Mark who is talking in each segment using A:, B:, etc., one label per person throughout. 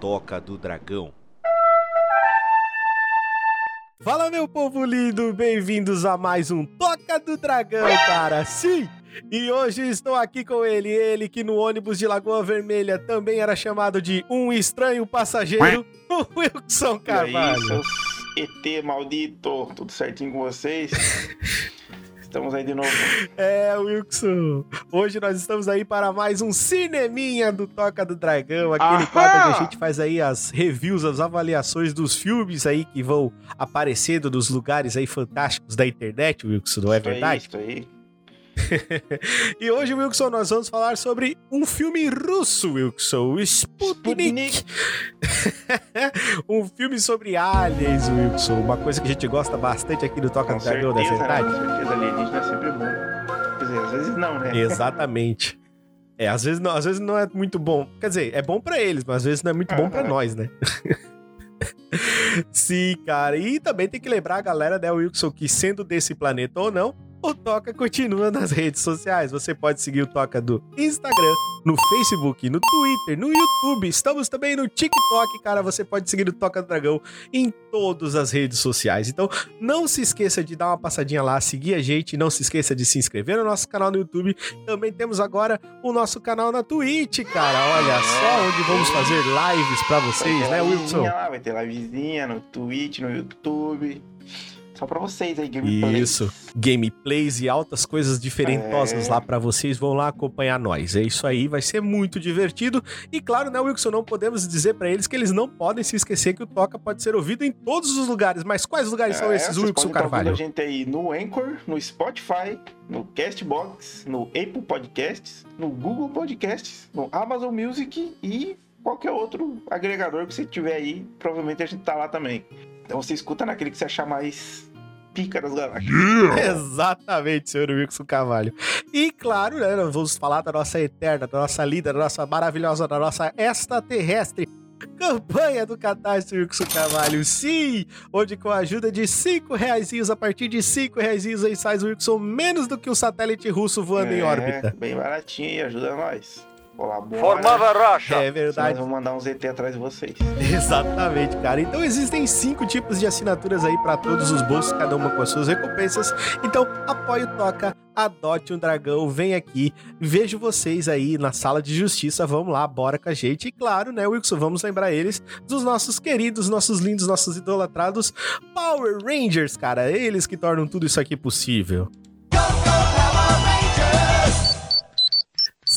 A: Toca do Dragão.
B: Fala, meu povo lindo, bem-vindos a mais um Toca do Dragão, cara. Sim! E hoje estou aqui com ele, ele que no ônibus de Lagoa Vermelha também era chamado de um estranho passageiro, o Wilson Carvalho.
C: E aí, seus ET maldito, tudo certinho com vocês? Estamos aí de novo.
B: É, Wilson. Hoje nós estamos aí para mais um cineminha do Toca do Dragão, aquele
C: Ahá!
B: quadro que a gente faz aí as reviews, as avaliações dos filmes aí que vão aparecendo nos lugares aí fantásticos da internet, Wilson, não é
C: Isso aí,
B: verdade?
C: Isso aí.
B: E hoje, Wilson, nós vamos falar sobre um filme russo, Wilson, o Sputnik. um filme sobre aliens, Wilson, uma coisa que a gente gosta bastante aqui do Toca é
C: certeza, né?
B: verdade?
C: Com certeza, alienígena é sempre bom. Quer dizer, às vezes não, né?
B: Exatamente. É, às vezes, não, às vezes não é muito bom. Quer dizer, é bom pra eles, mas às vezes não é muito bom pra
C: Aham.
B: nós, né? Sim, cara. E também tem que lembrar a galera, né, Wilson, que sendo desse planeta ou não, o Toca continua nas redes sociais. Você pode seguir o Toca do Instagram, no Facebook, no Twitter, no YouTube. Estamos também no TikTok, cara. Você pode seguir o Toca do Dragão em todas as redes sociais. Então, não se esqueça de dar uma passadinha lá, seguir a gente. Não se esqueça de se inscrever no nosso canal no YouTube. Também temos agora o nosso canal na Twitch, cara. Olha só onde vamos fazer lives pra
C: Vai
B: vocês, né, Wilson?
C: Vai ter livezinha no Twitch, no YouTube. Só pra vocês aí, gameplay.
B: Isso. Gameplays e altas coisas diferentosas
C: É.
B: lá pra vocês. Vão lá acompanhar nós. É isso aí, vai ser muito divertido. E claro, né, Wilson, não podemos dizer pra eles que eles não podem se esquecer que o Toca pode ser ouvido em todos os lugares. Mas quais lugares são
C: É,
B: esses,
C: vocês
B: Wilson Carvalho?
C: a gente aí no Anchor, no Spotify, no Castbox, no Apple Podcasts, no Google Podcasts, no Amazon Music e qualquer outro agregador que você tiver aí. Provavelmente a gente tá lá também. Então você escuta naquele que você achar mais pica das galáxias.
B: Exatamente, senhor Wilson Carvalho. E claro, né, vamos falar da nossa eterna, da nossa linda, da nossa maravilhosa, da nossa extraterrestre. Campanha do Catarse Wilson Carvalho, sim! Onde com a ajuda de 5 reais, a partir de 5 reais aí sai o Wilson menos do que o satélite russo voando em
C: É,
B: órbita.
C: Bem baratinho aí, ajuda nós. Colabora.
D: Formava racha.
B: É verdade.
C: vamos mandar um ZT atrás de vocês.
B: Exatamente, cara. Então existem cinco tipos de assinaturas aí pra todos os bolsos, cada uma com as suas recompensas. Então apoie o Toca, adote um dragão, vem aqui. Vejo vocês aí na sala de justiça. Vamos lá, bora com a gente. E claro, né, Wilson, vamos lembrar eles dos nossos queridos, nossos lindos, nossos idolatrados Power Rangers, cara. Eles que tornam tudo isso aqui possível.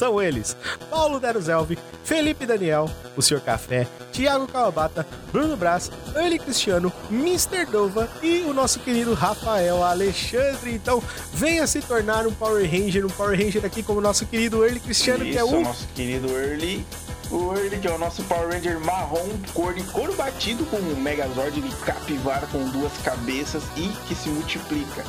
B: São eles, Paulo Deruzelvi, Felipe Daniel, o Sr. Café, Thiago Kawabata, Bruno Braz, Early Cristiano, Mr. Dova e o nosso querido Rafael Alexandre. Então, venha se tornar um Power Ranger, um Power Ranger aqui como o nosso querido Early Cristiano, que é
C: Isso,
B: o...
C: nosso querido Early. O Early, que é o nosso Power Ranger marrom, cor de couro batido com um Megazord de capivara com duas cabeças e que se multiplica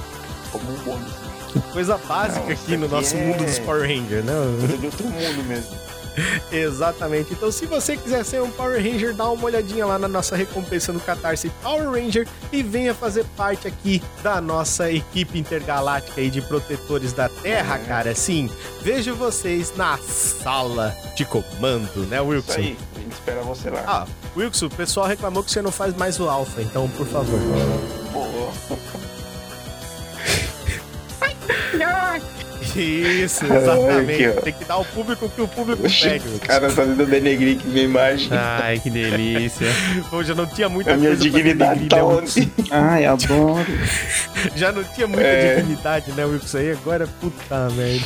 C: como um bônus.
B: Coisa básica
C: Não, isso
B: aqui no nosso
C: é-
B: mundo dos Power Rangers, né?
C: Coisa de outro mundo mesmo.
B: Exatamente. Então, se você quiser ser um Power Ranger, dá uma olhadinha lá na nossa recompensa no Catarse Power Ranger e venha fazer parte aqui da nossa equipe intergaláctica aí de protetores da Terra,
C: É.
B: cara. Sim, vejo vocês na sala de comando, né,
C: Isso
B: Wilson?
C: aí, a gente espera você lá.
B: Ah, Wilson, o pessoal reclamou que você não faz mais o Alpha, então, por favor.
C: Pô,
B: Isso, exatamente.
C: aqui.
B: Tem que dar ao público o que o público
C: Oxi,
B: pede.
C: os caras fazendo denegrir aqui minha imagem.
B: Ai, que delícia. Hoje eu não tinha muita
C: a minha dignidade tá onde?
D: Ai, adoro.
B: Já não tinha muita
C: É.
B: dignidade, né, Wilson? Aí agora, puta merda.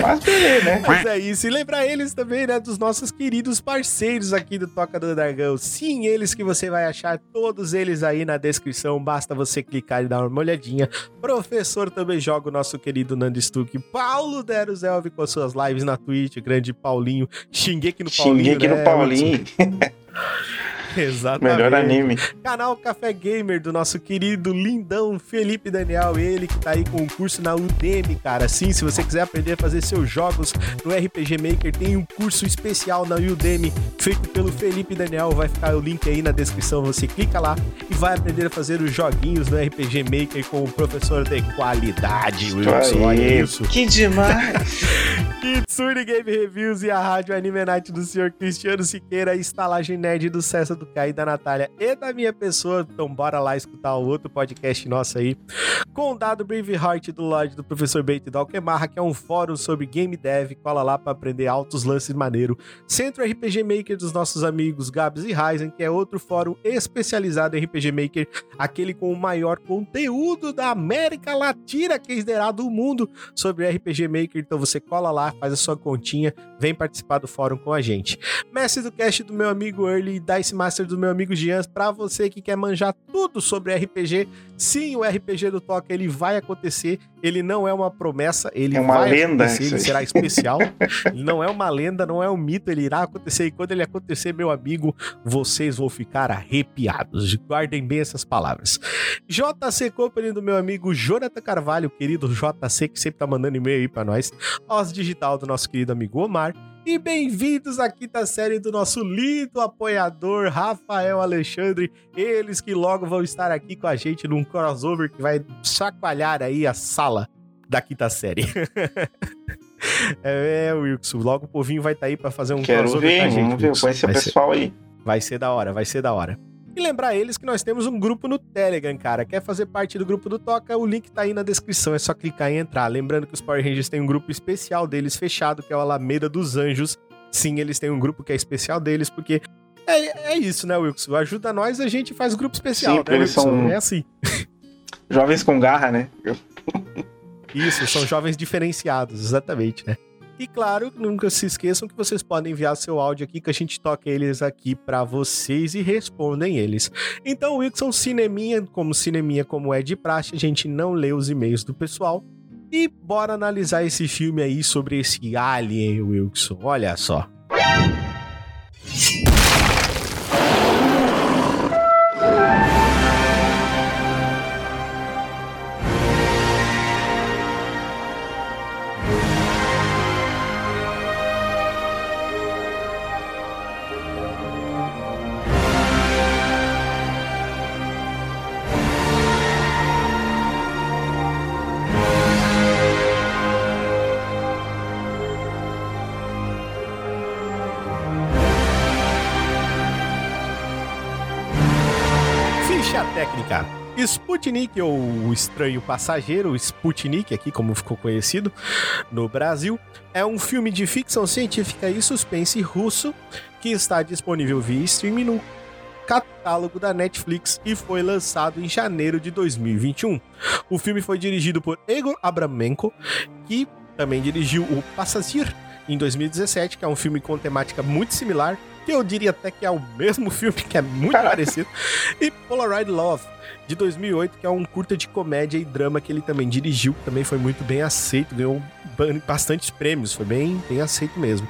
C: Mas beleza, né?
B: Mas é isso. E lembrar eles também, né, dos nossos queridos parceiros aqui do Toca do Dragão. Sim, eles que você vai achar todos eles aí na descrição. Basta você clicar e dar uma olhadinha. Professor também joga o nosso querido Nando Stuck. Paulo Deruzelvi com as suas lives na Twitch. Grande Paulinho. Xinguei aqui no Paulinho.
C: Xinguei aqui
B: né,
C: no Paulinho.
B: Exatamente.
C: Melhor anime.
B: Canal Café Gamer do nosso querido lindão Felipe Daniel, ele que tá aí com um curso na Udemy, cara. Sim, se você quiser aprender a fazer seus jogos no RPG Maker, tem um curso especial na Udemy feito pelo Felipe Daniel. Vai ficar o link aí na descrição, você clica lá e vai aprender a fazer os joguinhos no RPG Maker com o professor de qualidade, Wilson. Olha isso.
C: Que demais!
B: Kitsune Game Reviews e a Rádio Anime Night do senhor Cristiano Siqueira, a estalagem nerd do César do Caio, da Natália e da minha pessoa. Então bora lá escutar o outro podcast nosso aí. Condado Braveheart do Lodge do professor Beit do Alquemarra, que é um fórum sobre game dev. Cola lá pra aprender altos lances maneiro. Centro RPG Maker dos nossos amigos Gabs e Ryzen, que é outro fórum especializado em RPG Maker, aquele com o maior conteúdo da América Latina, que é do mundo sobre RPG Maker. Então você cola lá, faz a sua continha, vem participar do fórum com a gente. Mestre do cast do meu amigo Early, Dice Master do meu amigo Jean, pra você que quer manjar tudo sobre RPG, sim, o RPG do Toca ele vai acontecer, ele não é uma promessa, ele
C: É uma
B: vai
C: lenda
B: ele será especial. ele não é uma lenda, não é um mito, ele irá acontecer e quando ele acontecer, meu amigo, vocês vão ficar arrepiados. Guardem bem essas palavras. JC Company do meu amigo Jonathan Carvalho, querido JC, que sempre tá mandando e-mail aí pra nós. Os Digital do nosso querido amigo Omar. E bem-vindos à quinta série do nosso lindo apoiador Rafael Alexandre. Eles que logo vão estar aqui com a gente num crossover que vai chacoalhar aí a sala da quinta série. é, Wilson, logo o povinho vai estar aí pra fazer um
C: Quero
B: crossover
C: ver,
B: com a gente.
C: vamos ver.
B: Wilson.
C: Conhecer o
B: Vai ser-
C: pessoal aí.
B: Vai ser da hora, vai ser da hora. E lembrar eles que nós temos um grupo no Telegram, cara. Quer fazer parte do grupo do Toca? O link tá aí na descrição, é só clicar e entrar. Lembrando que os Power Rangers têm um grupo especial deles fechado, que é o Alameda dos Anjos. Sim, eles têm um grupo que é especial deles, porque é, é isso, né, Wilson? Ajuda nós, a gente faz grupo especial,
C: Sim,
B: né,
C: eles
B: Wilson?
C: são-
B: É assim.
C: Jovens com garra, né?
B: Isso, são jovens diferenciados, exatamente, né? E claro, nunca se esqueçam que vocês podem enviar seu áudio aqui, que a gente toca eles aqui pra vocês e respondem eles. Então, Wilson, cineminha, como cineminha como é de praxe, a gente não lê os e-mails do pessoal. E bora analisar esse filme aí sobre esse alien, Wilson. Olha só. Técnica. Sputnik, ou estranho passageiro, Sputnik, aqui como ficou conhecido no Brasil, é um filme de ficção científica e suspense russo que está disponível via streaming no catálogo da Netflix e foi lançado em janeiro de 2021. O filme foi dirigido por Igor Abramenko, que também dirigiu o Passageiro em 2017, que é um filme com temática muito similar, que eu diria até que é o mesmo filme, que é muito
C: Caraca.
B: parecido, e Polaroid Love, de 2008, que é um curta de comédia e drama que ele também dirigiu, que também foi muito bem aceito, ganhou ba- bastantes prêmios, foi bem, bem aceito mesmo.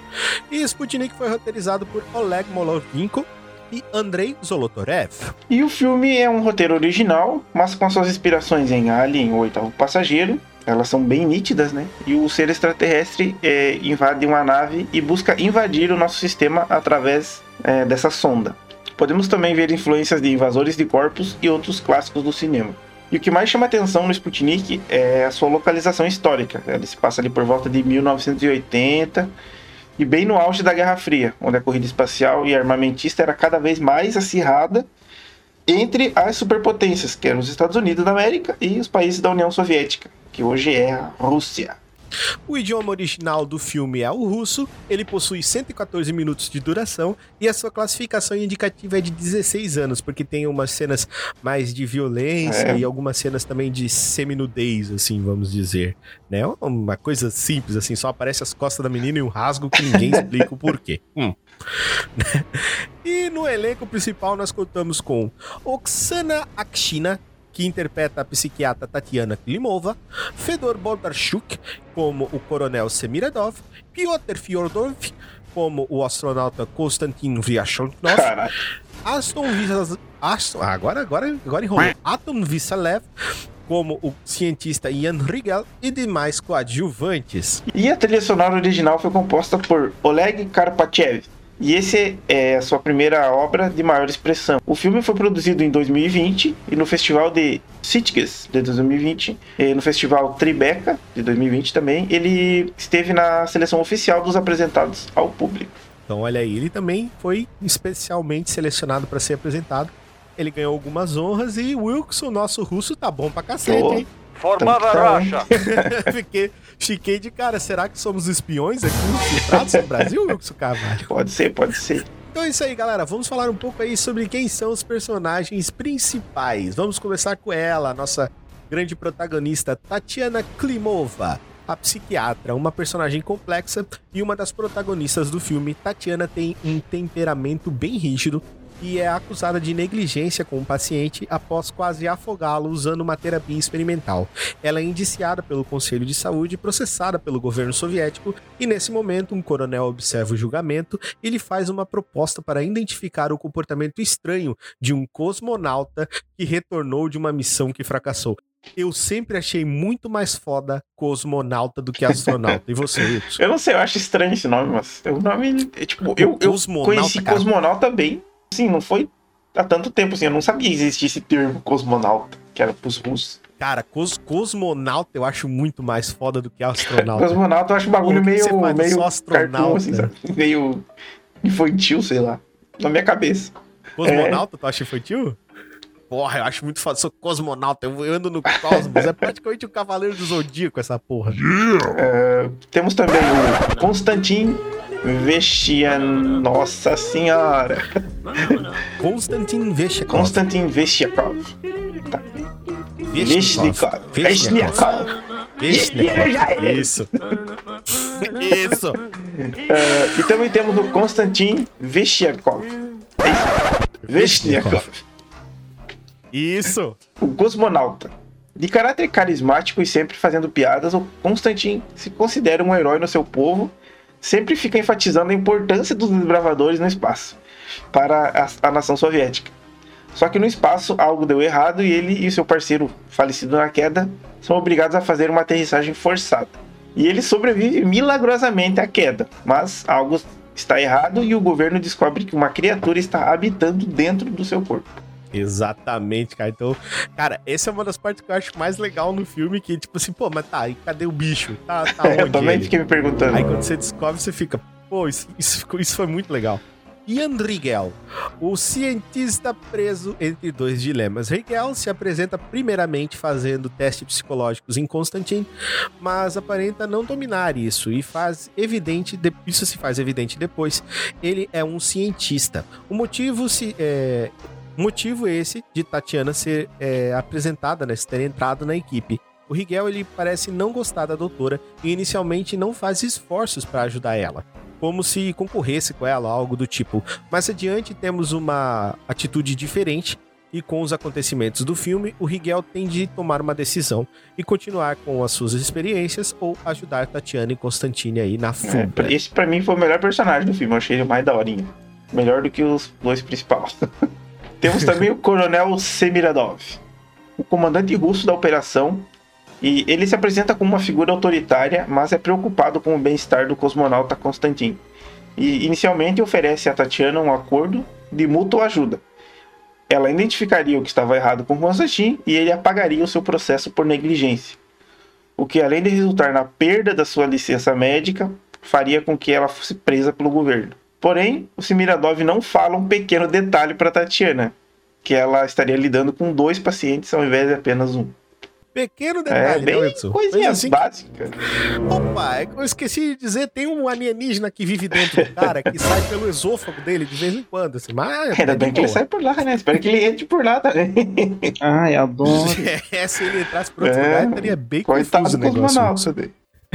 B: E Sputnik foi roteirizado por Oleg Molovinko e Andrei Zolotorev.
C: E o filme é um roteiro original, mas com suas inspirações em Alien, o oitavo passageiro. Elas são bem nítidas, né? E o ser extraterrestre é, invade uma nave e busca invadir o nosso sistema através é, dessa sonda. Podemos também ver influências de invasores de corpos e outros clássicos do cinema. E o que mais chama atenção no Sputnik é a sua localização histórica. Ela se passa ali por volta de 1980 e bem no auge da Guerra Fria, onde a corrida espacial e armamentista era cada vez mais acirrada entre as superpotências, que eram os Estados Unidos da América e os países da União Soviética, que hoje é a Rússia.
B: O idioma original do filme é o russo, ele possui 114 minutos de duração e a sua classificação indicativa é de 16 anos, porque tem umas cenas mais de violência
C: É.
B: e algumas cenas também de seminudez, assim, vamos dizer. Né? Uma coisa simples, assim, só aparece as costas da menina e um rasgo que ninguém explica o porquê. Hum. E no elenco principal nós contamos com Oksana Akshina, que interpreta a psiquiatra Tatiana Klimova, Fedor Bondarchuk, como o coronel Semiradov, Piotr Fyodorov, como o astronauta Konstantin
C: Caralho.
B: Aston Visa... Aston... ah, Agora, agora, agora enrolou. Atom Vissalev como o cientista Ian Rigel e demais coadjuvantes.
C: E a trilha sonora original foi composta por Oleg Karpachev. E esse é a sua primeira obra de maior expressão. O filme foi produzido em 2020 e no Festival de Sitges de 2020, e no Festival Tribeca de 2020 também, ele esteve na seleção oficial dos apresentados ao público.
B: Então, olha aí, ele também foi especialmente selecionado para ser apresentado. Ele ganhou algumas honras e o Wilson, nosso russo, tá bom pra cacete,
C: Tô.
B: hein?
D: Formada
C: Então,
D: Rocha.
B: Fiquei, fiquei de cara. Será que somos espiões aqui infiltrados no Brasil, Wilson Carvalho?
C: Pode ser, pode ser.
B: Então é isso aí, galera. Vamos falar um pouco aí sobre quem são os personagens principais. Vamos começar com ela, a nossa grande protagonista, Tatiana Klimova, a psiquiatra, uma personagem complexa e uma das protagonistas do filme. Tatiana tem um temperamento bem rígido e é acusada de negligência com o paciente após quase afogá-lo usando uma terapia experimental. Ela é indiciada pelo Conselho de Saúde e processada pelo governo soviético, e nesse momento um coronel observa o julgamento e lhe faz uma proposta para identificar o comportamento estranho de um cosmonauta que retornou de uma missão que fracassou. Eu sempre achei muito mais foda cosmonauta do que astronauta. E você, Wilson?
C: Eu não sei, eu acho estranho esse nome, mas o nome é tipo. Eu, eu
B: Cosmonauta,
C: conheci
B: cara.
C: cosmonauta bem. Sim, não foi há tanto tempo assim. Eu não sabia que existia esse termo cosmonauta, que era pros russos.
B: Cara, cos cosmonauta eu acho muito mais foda do que astronauta.
C: Cosmonauta eu acho um bagulho meio,
B: você faz?
C: meio
B: Só astronauta.
C: cartoon, assim, sabe? Meio infantil, sei lá. Na minha cabeça.
B: Cosmonauta, tu acha infantil? Porra, eu acho muito foda. Sou cosmonauta, eu ando no cosmos. É praticamente o cavaleiro do zodíaco essa porra.
C: Temos também o Konstantin Vestian. Nossa senhora!
B: Konstantin Veshchakov.
C: Konstantin Vestiakov. Veshnikov.
B: Veshchakov.
C: Veshnikov.
B: Veshchakov. Isso. Isso.
C: É, e também temos o Konstantin Vestiakov. É isso. O cosmonauta. De caráter carismático e sempre fazendo piadas, o Konstantin se considera um herói no seu povo, sempre fica enfatizando a importância dos desbravadores no espaço para a, a nação soviética. Só que no espaço algo deu errado e ele e seu parceiro, falecido na queda, são obrigados a fazer uma aterrissagem forçada. E ele sobrevive milagrosamente à queda, mas algo está errado e o governo descobre que uma criatura está habitando dentro do seu corpo.
B: Exatamente, cara. Então, cara, essa é uma das partes que eu acho mais legal no filme, que tipo assim, pô, mas tá, e cadê o bicho? Tá, tá onde
C: Eu também
B: ele?
C: fiquei me perguntando.
B: Aí quando você descobre, você fica, pô, isso, isso, isso foi muito legal. Ian Rigel, o cientista preso entre dois dilemas. Rigel se apresenta primeiramente fazendo testes psicológicos em Constantine, mas aparenta não dominar isso e faz evidente, de- isso se faz evidente depois. Ele é um cientista. O motivo se é, motivo esse de Tatiana ser é, apresentada, né, ter entrado na equipe. O Rigel ele parece não gostar da doutora e inicialmente não faz esforços para ajudar ela, como se concorresse com ela, algo do tipo. Mais adiante temos uma atitude diferente e com os acontecimentos do filme, o Rigel tem de tomar uma decisão e continuar com as suas experiências ou ajudar Tatiana e Constantine aí na
C: É,
B: fuga.
C: esse pra mim foi o melhor personagem do filme, eu achei ele mais daorinha. Melhor do que os dois principais. Temos também o Coronel Semiradov, o comandante russo da operação, e ele se apresenta como uma figura autoritária, mas é preocupado com o bem-estar do cosmonauta Konstantin. E inicialmente oferece a Tatiana um acordo de mútua ajuda. Ela identificaria o que estava errado com Konstantin e ele apagaria o seu processo por negligência. O que, além de resultar na perda da sua licença médica, faria com que ela fosse presa pelo governo. Porém, o Semiradov não fala um pequeno detalhe para Tatiana, que ela estaria lidando com dois pacientes ao invés de apenas um.
B: Pequeno
C: É
B: detalhe, né,
C: bem coisinha
B: Mas assim,
C: básica.
B: Opa, é que eu esqueci de dizer, tem um alienígena que vive dentro do cara, que sai pelo esôfago dele de vez em quando, assim, mas...
C: Ainda
B: é
C: bem que ele sai por lá, né? Espero que ele entre por lá também.
D: Ai, adoro.
B: É, se ele entrasse por outro
C: É,
B: lugar, estaria bem
C: Coitado
B: confuso o
C: do
B: negócio.
C: cosmonauta dele.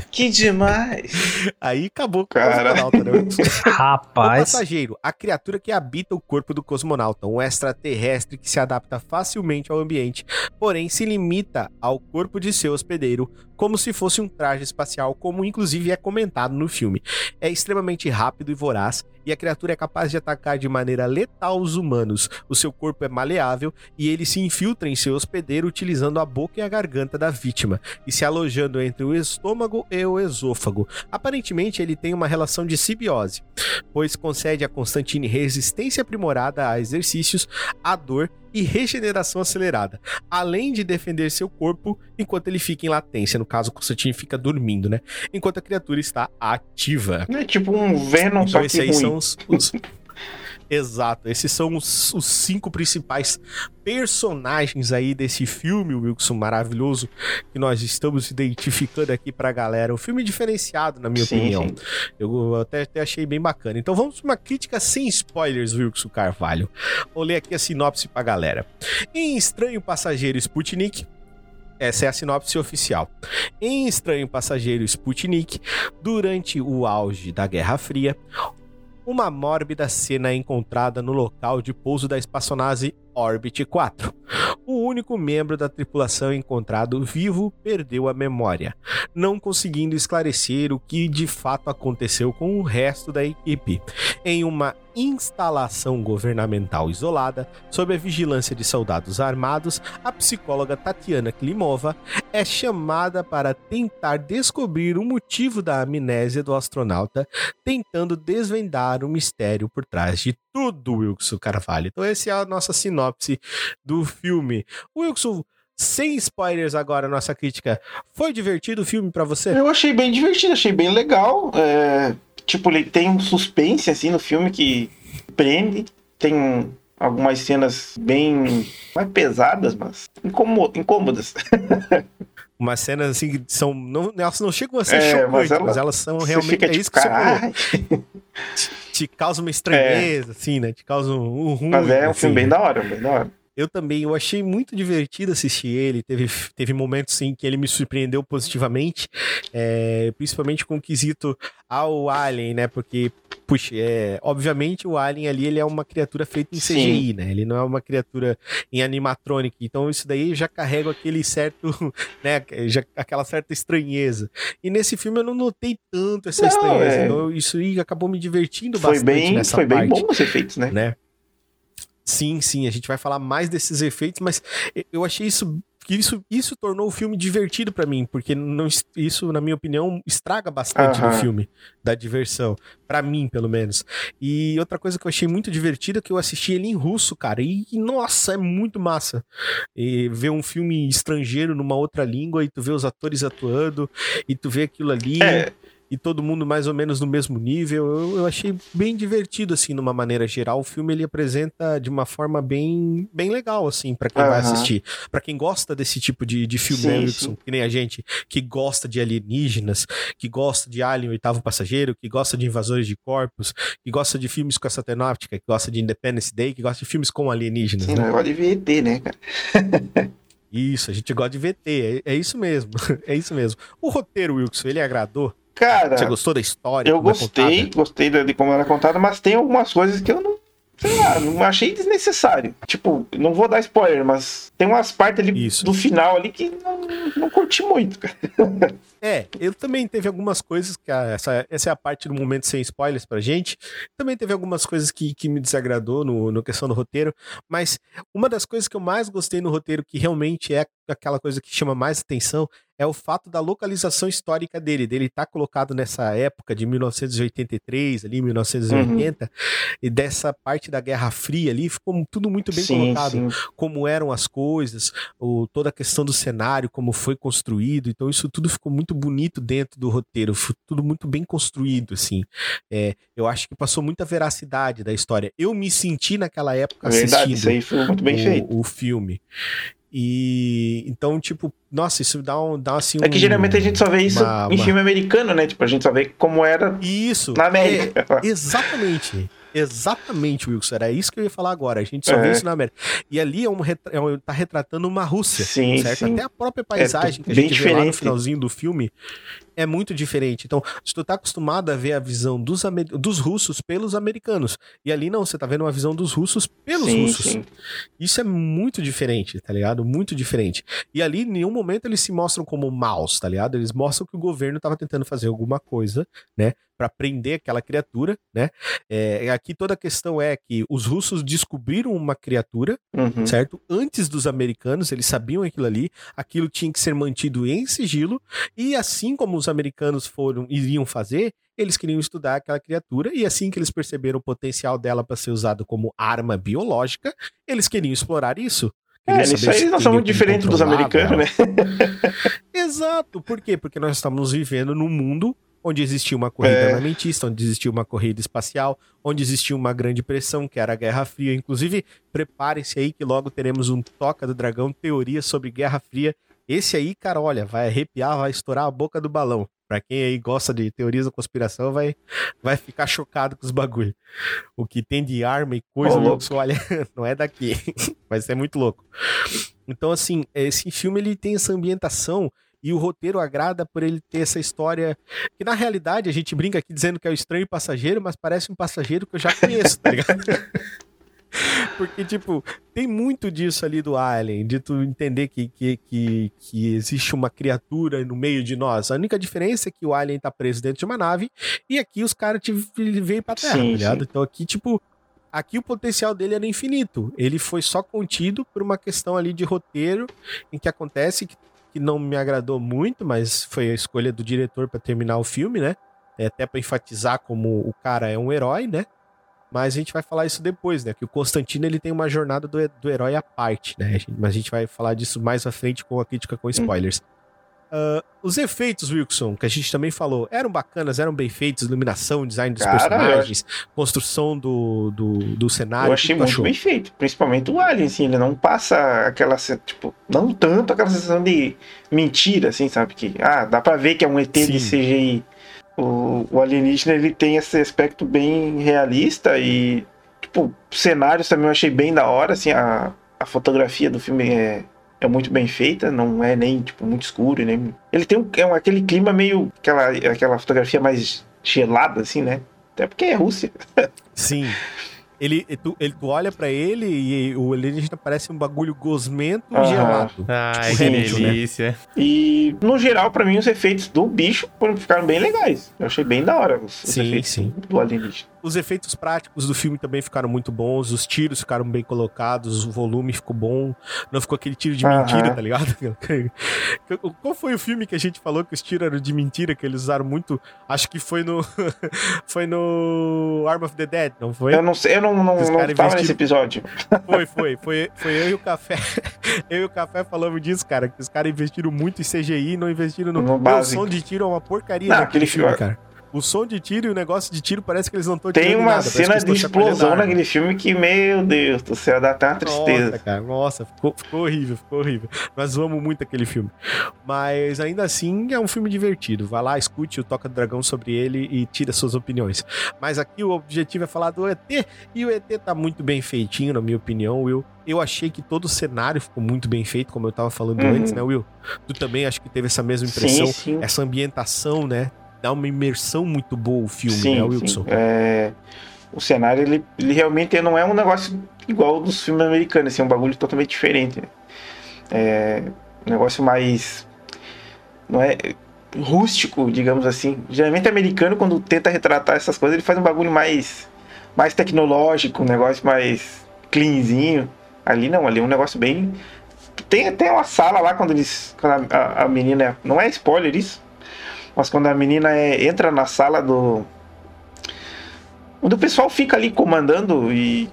C: Que demais!
B: Aí acabou com
C: Cara.
B: o cosmonauta, né? O
D: Rapaz.
B: passageiro, a criatura que habita o corpo do cosmonauta, um extraterrestre que se adapta facilmente ao ambiente, porém se limita ao corpo de seu hospedeiro, como se fosse um traje espacial, como inclusive é comentado no filme. É extremamente rápido e voraz, e a criatura é capaz de atacar de maneira letal os humanos. O seu corpo é maleável e ele se infiltra em seu hospedeiro utilizando a boca e a garganta da vítima e se alojando entre o estômago e o esôfago. Aparentemente, ele tem uma relação de simbiose, pois concede a Constantine resistência aprimorada a exercícios, a dor e regeneração acelerada, além de defender seu corpo enquanto ele fica em latência. No caso, o Constantine fica dormindo, né? Enquanto a criatura está ativa.
C: É tipo um Venom, então, só que ruim. São
B: os, os... Exato, esses são os, os, cinco principais personagens aí desse filme, Wilson, maravilhoso, que nós estamos identificando aqui pra galera. Um filme diferenciado, na minha sim, opinião. Sim. Eu até, até, achei bem bacana. Então vamos pra uma crítica sem spoilers, Wilson Carvalho. Vou ler aqui a sinopse pra galera. Em Estranho Passageiro Sputnik, essa é a sinopse oficial. Em Estranho Passageiro Sputnik, durante o auge da Guerra Fria, uma mórbida cena é encontrada no local de pouso da espaçonave Orbit 4. O único membro da tripulação encontrado vivo perdeu a memória, não conseguindo esclarecer o que de fato aconteceu com o resto da equipe. Em uma instalação governamental isolada, sob a vigilância de soldados armados, a psicóloga Tatiana Klimova é chamada para tentar descobrir o motivo da amnésia do astronauta, tentando desvendar o mistério por trás de tudo, Wilson Carvalho. Então, essa é a nossa sinopse do filme. Wilson, sem spoilers agora, nossa crítica. Foi divertido o filme para você?
C: Eu achei bem divertido, achei bem legal. É, tipo, ele tem um suspense assim no filme que prende. Tem algumas cenas bem mais pesadas, mas incômodas.
B: Umas cenas assim que são. Não, elas não chegam a ser é, chocantes, mas, ela, mas, elas são realmente. Fica,
C: é
B: tipo,
C: isso que você falou.
B: te, causa uma estranheza, é. assim, né? Te causa um, um ruim.
C: Mas é um
B: assim,
C: filme bem da hora, bem da hora.
B: Eu também, eu achei muito divertido assistir ele. Teve, teve momentos sim que ele me surpreendeu positivamente, é, principalmente com o quesito ao Alien, né? Porque, puxa, é, obviamente o Alien ali ele é uma criatura feita em CGI, sim. né? Ele não é uma criatura em animatronic. Então isso daí já carrega aquele certo, né? Já, aquela certa estranheza. E nesse filme eu não notei tanto essa não, estranheza. É... Então isso aí acabou me divertindo
C: foi
B: bastante
C: bem, nessa foi parte. Foi bem bom os efeitos, né?
B: né? Sim, sim, a gente vai falar mais desses efeitos, mas eu achei isso que isso, isso tornou o filme divertido para mim, porque não, isso, na minha opinião, estraga bastante uhum. filme, da diversão, para mim, pelo menos. E outra coisa que eu achei muito divertida é que eu assisti ele em russo, cara, e, e nossa, é muito massa. E ver um filme estrangeiro numa outra língua e tu vê os atores atuando e tu vê aquilo ali. É e todo mundo mais ou menos no mesmo nível. Eu, eu achei bem divertido, assim, numa maneira geral. O filme ele apresenta de uma forma bem, bem legal, assim, para quem uhum. vai assistir. para quem gosta desse tipo de, de filme, sim, Erickson, que nem a gente, que gosta de alienígenas, que gosta de Alien, Oitavo Passageiro, que gosta de invasores de corpos, que gosta de filmes com essa temática, que gosta de Independence Day, que gosta de filmes com alienígenas.
C: Sim, né? eu gosto de VT, né, cara?
B: Isso, a gente gosta de VT, é, é, isso mesmo, é isso mesmo. O roteiro, Wilson, ele agradou?
C: Cara.
B: Você gostou da história?
C: Eu é gostei, é gostei de como era contada, mas tem algumas coisas que eu não. Sei lá, não achei desnecessário. Tipo, não vou dar spoiler, mas tem umas partes ali Isso. do final ali que não, não curti muito, cara.
B: É, eu também teve algumas coisas que essa, essa é a parte do momento sem spoilers pra gente. Também teve algumas coisas que, que me desagradou no, no questão do roteiro, mas uma das coisas que eu mais gostei no roteiro, que realmente é aquela coisa que chama mais atenção, é o fato da localização histórica dele, dele estar tá colocado nessa época de 1983, ali 1980, uhum. e dessa parte da Guerra Fria ali, ficou tudo muito bem sim, colocado, sim. como eram as coisas, o, toda a questão do cenário, como foi construído, então isso tudo ficou muito bonito dentro do roteiro, tudo muito bem construído, assim. É, eu acho que passou muita veracidade da história. Eu me senti naquela época
C: Verdade, assistindo isso aí foi muito bem
B: o,
C: feito.
B: o filme. E então, tipo, nossa, isso dá, um, dá assim um.
C: É que geralmente a gente só vê isso uma, em uma... filme americano, né? Tipo, a gente só vê como era
B: isso,
C: na América.
B: É, exatamente. Exatamente, Wilson. Era isso que eu ia falar agora. A gente só é. vê isso na América. E ali é um, é um, tá retratando uma Rússia. Sim, certo? Sim. Até a própria paisagem é, que a gente diferente. vê lá no finalzinho do filme é muito diferente. Então, se tu tá acostumado a ver a visão dos, dos russos pelos americanos, e ali não, você tá vendo uma visão dos russos pelos sim, russos. Sim. Isso é muito diferente, tá ligado? Muito diferente. E ali, em nenhum momento eles se mostram como maus, tá ligado? Eles mostram que o governo tava tentando fazer alguma coisa, né? Pra prender aquela criatura, né? É, aqui toda a questão é que os russos descobriram uma criatura,
C: Uhum.
B: certo? Antes dos americanos, eles sabiam aquilo ali, aquilo tinha que ser mantido em sigilo, e assim como os americanos foram iriam fazer, eles queriam estudar aquela criatura, e assim que eles perceberam o potencial dela para ser usado como arma biológica, eles queriam explorar isso.
C: É,
B: Queriam saber
C: aí muito
B: que
C: diferentes dos americanos,
B: ela.
C: né?
B: Exato. Por quê? Porque nós estamos vivendo num mundo onde existia uma corrida
C: É.
B: armamentista, onde existia uma corrida espacial, onde existia uma grande pressão, que era a Guerra Fria. Inclusive, preparem-se aí que logo teremos um Toca do Dragão, teoria sobre Guerra Fria. Esse aí, cara, olha, vai arrepiar, vai estourar a boca do balão. Pra quem aí gosta de teorias da conspiração, vai, vai ficar chocado com os bagulho. O que tem de arma e coisa, meu,
C: louco.
B: olha, não é daqui. Vai ser muito louco. Então, assim, esse filme ele tem essa ambientação e o roteiro agrada por ele ter essa história que, na realidade, a gente brinca aqui dizendo que é o estranho passageiro, mas parece um passageiro que eu já conheço, tá ligado? Porque, tipo, tem muito disso ali do Alien, de tu entender que, que, que, que existe uma criatura no meio de nós. A única diferença é que o Alien tá preso dentro de uma nave e aqui os caras veio pra Terra,
C: Sim,
B: tá ligado?
C: sim.
B: Então aqui, tipo, aqui o potencial dele era infinito. Ele foi só contido por uma questão ali de roteiro em que acontece que, que não me agradou muito, mas foi a escolha do diretor pra terminar o filme, né? É até pra enfatizar como o cara é um herói, né? Mas a gente vai falar isso depois, né? Que o Constantino ele tem uma jornada do, do herói à parte, né? Mas a gente vai falar disso mais à frente com a crítica com spoilers. Ah, os efeitos, Wilson, que a gente também falou, eram bacanas, eram bem feitos, iluminação, design dos
C: Cara,
B: personagens, construção do, do, do cenário.
C: Eu achei muito
B: achou?
C: bem feito. Principalmente o Alien, assim, ele não passa aquela, tipo, não tanto aquela sensação de mentira, assim, sabe? Que, ah, dá pra ver que é um ET de
B: Sim.
C: CGI. O, o alienígena, ele tem esse aspecto bem realista e, tipo, cenários também eu achei bem da hora, assim, a, a fotografia do filme é, é muito bem feita, não é nem, tipo, muito escuro, nem... Ele tem um, é um- aquele clima meio, aquela, aquela fotografia mais gelada, assim, né? Até porque é Rússia.
B: Sim. Ele, tu, ele, tu olha pra ele e o alienígena parece um bagulho gosmento e
C: Aham.
B: gelado.
E: Ai,
B: Tipo
E: que
B: né?
E: delícia.
C: E, no geral, pra mim, os efeitos do bicho ficaram bem legais. Eu achei bem da hora os, os
B: Sim,
C: efeitos
B: sim.
C: do alienígena.
B: Os efeitos práticos do filme também ficaram muito bons, os tiros ficaram bem colocados, o volume ficou bom, não ficou aquele tiro de mentira, tá ligado? Qual foi o filme que a gente falou que os tiros eram de mentira, que eles usaram muito? Acho que foi no foi no Arm of the Dead, não foi?
C: Eu não sei, eu não, não, não
B: caras
C: tava nesse episódio.
B: Foi, foi, foi, foi eu e o Café. Eu e o Café falamos disso, cara, que os caras investiram muito em CGI e não investiram no...
C: No básico.
B: som de tiro é uma porcaria
C: Não,
B: naquele
C: aquele
B: filme,
C: filme-
B: cara. O som de tiro e o negócio de tiro parece que eles não estão
C: Tem uma
B: nada,
C: cena de explosão naquele filme que, meu Deus do céu, dá até uma tristeza.
B: Nossa, cara, nossa, ficou, ficou horrível, ficou horrível. Nós amamos muito aquele filme. Mas ainda assim é um filme divertido. Vai lá, escute o Toca do Dragão sobre ele e tira suas opiniões. Mas aqui o objetivo é falar do ET e o ET tá muito bem feitinho, na minha opinião, Will. Eu achei que todo o cenário ficou muito bem feito, como eu tava falando
C: Uhum.
B: antes, né, Will? Tu também acho que teve essa mesma impressão,
C: Sim, sim.
B: essa ambientação, né? Dá uma imersão muito boa o filme,
C: sim,
B: né,
C: sim.
B: Wilson?
C: É, O cenário, ele, ele realmente não é um negócio igual dos filmes americanos, assim, é um bagulho totalmente diferente. né? É um negócio mais. Não é. rústico, digamos assim. Geralmente americano, quando tenta retratar essas coisas, ele faz um bagulho mais. mais tecnológico, um negócio mais cleanzinho. Ali não, ali é um negócio bem. Tem até uma sala lá quando eles. Quando a, a- a menina. Não é spoiler isso. Mas quando a menina é- entra na sala do. Onde o pessoal fica ali comandando e.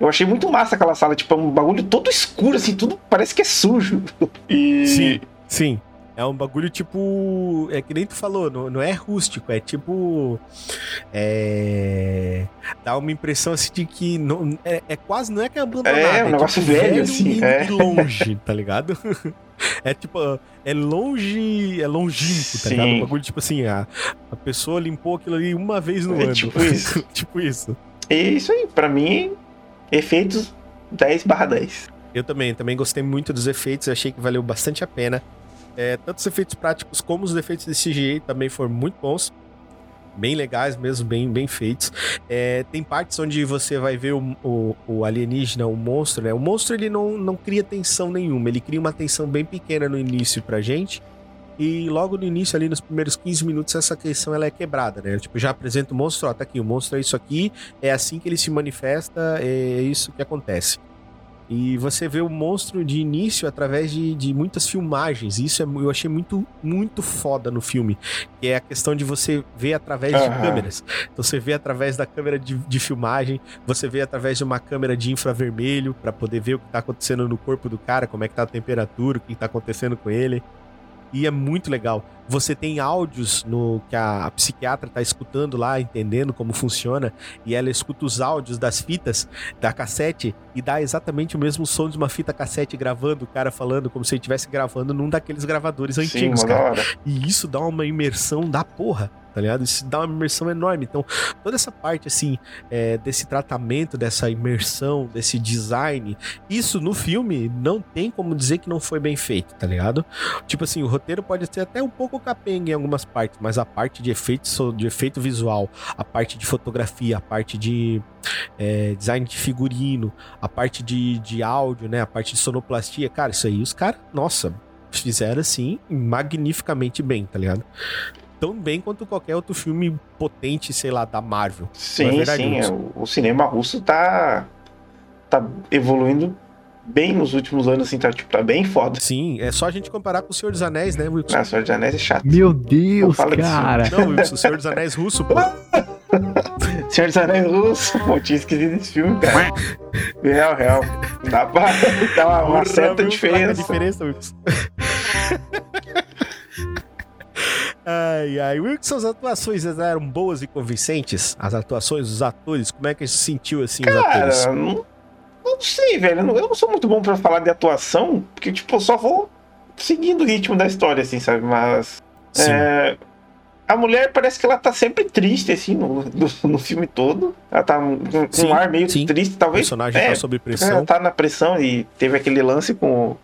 C: Eu achei muito massa aquela sala, tipo, é um bagulho todo escuro, assim, tudo parece que é sujo. E.
B: Sim, sim. É um bagulho tipo. É que nem tu falou, não, não é rústico, é tipo. É. Dá uma impressão assim de que. Não, é, é quase. Não é que é abandonado.
C: É, um negócio velho, assim,
B: e,
C: é.
B: e longe, tá ligado? É tipo. É longe. É longínquo, tá ligado?
C: Sim.
B: Um bagulho tipo assim, a, a pessoa limpou aquilo ali uma vez no
C: É
B: ano.
C: tipo isso.
B: tipo isso.
C: E isso aí, pra mim, efeitos 10 barra 10.
B: Eu também, também gostei muito dos efeitos, achei que valeu bastante a pena. É, tanto os efeitos práticos como os efeitos de CGI também foram muito bons. bem legais mesmo, bem, bem feitos. É, tem partes onde você vai ver o, o, o, alienígena, o monstro, né? O monstro ele não, não cria tensão nenhuma, ele cria uma tensão bem pequena no início pra gente. E logo no início, ali nos primeiros 15 minutos, essa questão ela é quebrada, né? Tipo, já apresenta o monstro, ó, tá aqui, o monstro é isso aqui, é assim que ele se manifesta, é isso que acontece. E você vê o monstro de início através de, de muitas filmagens. Isso é, eu achei muito, muito foda no filme. Que é a questão de você ver através uhum. de câmeras. Então você vê através da câmera de, de filmagem, você vê através de uma câmera de infravermelho para poder ver o que tá acontecendo no corpo do cara, como é que tá a temperatura, o que tá acontecendo com ele e é muito legal. Você tem áudios no que a, psiquiatra está escutando lá, entendendo como funciona, e ela escuta os áudios das fitas da cassete e dá exatamente o mesmo som de uma fita cassete gravando, o cara falando como se ele estivesse gravando num daqueles gravadores antigos, Sim, cara. E isso dá uma imersão da porra tá ligado? Isso dá uma imersão enorme. Então, toda essa parte, assim, é, desse tratamento, dessa imersão, desse design, isso no filme não tem como dizer que não foi bem feito, tá ligado? Tipo assim, o roteiro pode ser até um pouco capenga em algumas partes, mas a parte de efeito, de efeito visual, a parte de fotografia, a parte de é, design de figurino, a parte de, de áudio, né? A parte de sonoplastia, cara, isso aí os caras, nossa, fizeram assim magnificamente bem, tá ligado? Tão bem quanto qualquer outro filme potente, sei lá, da Marvel.
C: Sim, sim. É, o, o, cinema russo tá, tá evoluindo bem nos últimos anos, assim, tá, tipo, tá bem foda.
B: Sim, é só a gente comparar com o Senhor dos Anéis, né, Wilson?
C: Não, o Senhor dos Anéis é chato.
D: Meu Deus, cara.
B: Não, Wilson, o Senhor dos Anéis russo, pô.
C: Senhor dos Anéis russo, pô, tinha esquecido esse filme, cara. real, real. Dá pra dar uma, uma certa diferença.
B: diferença, Wilson. Ai, ai. Wilson, as atuações eram boas e convincentes? As atuações, os atores, como é que você sentiu assim
C: Cara,
B: os atores?
C: Não, não sei, velho. Eu não, sou muito bom pra falar de atuação, porque, tipo, eu só vou seguindo o ritmo da história, assim, sabe? Mas. É, a mulher parece que ela tá sempre triste, assim, no, no, no filme todo. Ela tá com um ar meio sim. triste, talvez.
B: O personagem é, tá sob pressão. Ela
C: tá na pressão e teve aquele lance com,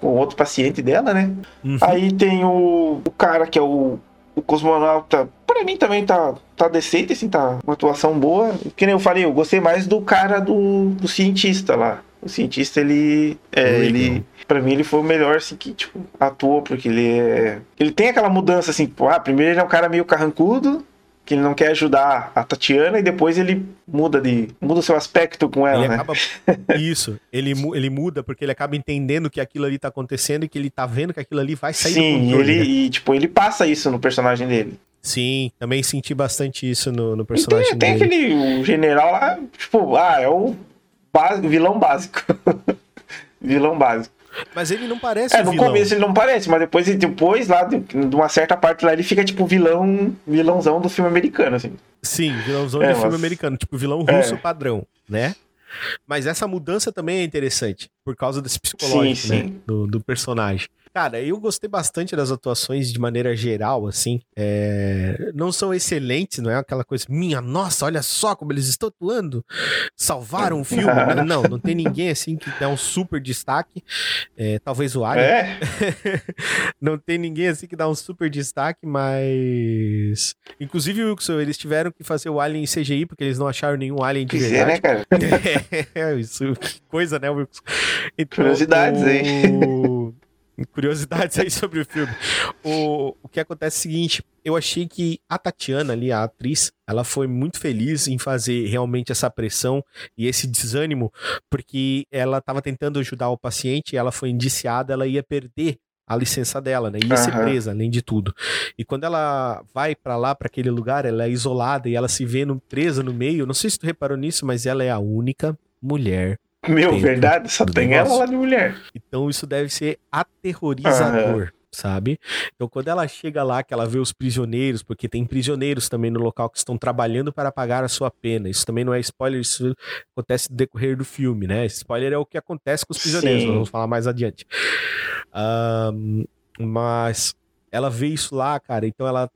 C: com outro paciente dela, né? Uhum. Aí tem o, o cara que é o o Cosmonauta, para mim também tá, tá decente, assim, tá uma atuação boa. Que nem eu falei, eu gostei mais do cara do, do cientista lá. O cientista, ele. É, ele. Pra mim, ele foi o melhor, assim, que, tipo, atuou, porque ele é. Ele tem aquela mudança, assim, tipo, ah, primeiro ele é um cara meio carrancudo, que ele não quer ajudar a Tatiana e depois ele muda de muda seu aspecto com ela,
B: ele
C: né?
B: Acaba, isso, ele, ele muda porque ele acaba entendendo que aquilo ali tá acontecendo e que ele tá vendo que aquilo ali vai sair
C: Sim, do controle, ele né? e tipo, ele passa isso no personagem dele.
B: Sim, também senti bastante isso no, no personagem
C: tem,
B: dele.
C: Tem aquele o general lá, tipo, ah, é o vilão básico. vilão básico.
B: Mas ele não parece
C: É, no vilão. começo ele não parece, mas depois, depois lá, de, de uma certa parte lá, ele fica tipo vilão, vilãozão do filme americano, assim.
B: Sim, vilãozão é, do mas... filme americano, tipo vilão russo é. padrão, né? Mas essa mudança também é interessante, por causa desse psicológico, sim, né? Sim. Do, do personagem. Cara, eu gostei bastante das atuações de maneira geral, assim. É... Não são excelentes, não é aquela coisa, minha nossa, olha só como eles estão atuando. Salvaram o filme. não, não tem ninguém assim que dá um super destaque. É, talvez o Alien. É? não tem ninguém assim que dá um super destaque, mas. Inclusive, Wilson, eles tiveram que fazer o Alien em CGI, porque eles não acharam nenhum Alien de
C: Quiser, verdade.
B: né, cara? é, isso, que coisa, né, Wilson?
C: Então, Curiosidades, hein?
B: curiosidades aí sobre o filme. O, o que acontece é o seguinte: eu achei que a Tatiana ali, a atriz, ela foi muito feliz em fazer realmente essa pressão e esse desânimo, porque ela estava tentando ajudar o paciente, ela foi indiciada, ela ia perder a licença dela, né? Ia uhum. ser presa, além de tudo. E quando ela vai para lá, para aquele lugar, ela é isolada e ela se vê no, presa no meio. Não sei se tu reparou nisso, mas ela é a única mulher
C: meu, verdade, só tem negócio. ela lá de mulher.
B: Então isso deve ser aterrorizador. Uhum. Sabe? Então, quando ela chega lá, que ela vê os prisioneiros, porque tem prisioneiros também no local que estão trabalhando para pagar a sua pena. Isso também não é spoiler, isso acontece no decorrer do filme, né? Spoiler é o que acontece com os prisioneiros, vamos falar mais adiante. Um, mas ela vê isso lá, cara, então ela,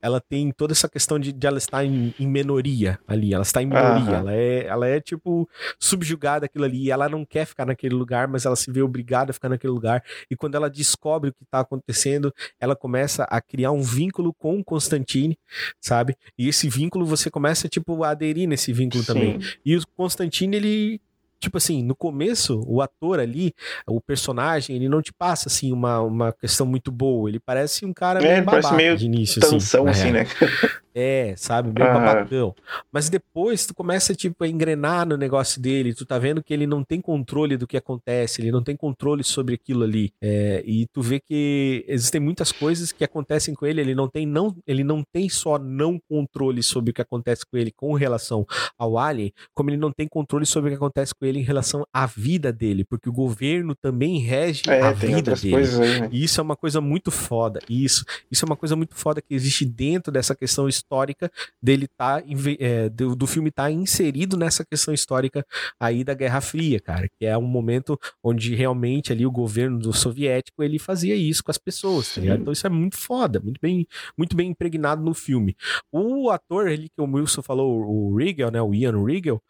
B: ela tem toda essa questão de, de ela estar em, em minoria ali, ela está em minoria, uhum. ela, é, ela é, tipo, subjugada aquilo ali, ela não quer ficar naquele lugar, mas ela se vê obrigada a ficar naquele lugar, e quando ela descobre o que está acontecendo, ela começa a criar um vínculo com o Constantine, sabe? E esse vínculo, você começa, tipo, a aderir nesse vínculo Sim. também. E o Constantine, ele tipo assim, no começo, o ator ali, o personagem, ele não te passa, assim, uma, uma questão muito boa. Ele parece um cara
C: é, meio, meio de início, tensão, assim, assim né?
B: É, sabe? Meio uhum. babacão. Mas depois tu começa, tipo, a engrenar no negócio dele, tu tá vendo que ele não tem controle do que acontece, ele não tem controle sobre aquilo ali. É, e tu vê que existem muitas coisas que acontecem com ele, ele não tem não, ele não tem só não controle sobre o que acontece com ele com relação ao Alien, como ele não tem controle sobre o que acontece com ele em relação à vida dele, porque o governo também rege é, a vida dele. Aí, né? E isso é uma coisa muito foda. Isso, isso é uma coisa muito foda que existe dentro dessa questão histórica dele tá é, do, do, filme tá inserido nessa questão histórica aí da Guerra Fria, cara, que é um momento onde realmente ali o governo do soviético ele fazia isso com as pessoas, tá Então isso é muito foda, muito bem, muito bem impregnado no filme. O ator ali que o Wilson falou, o Riegel, né, o Ian Riegel,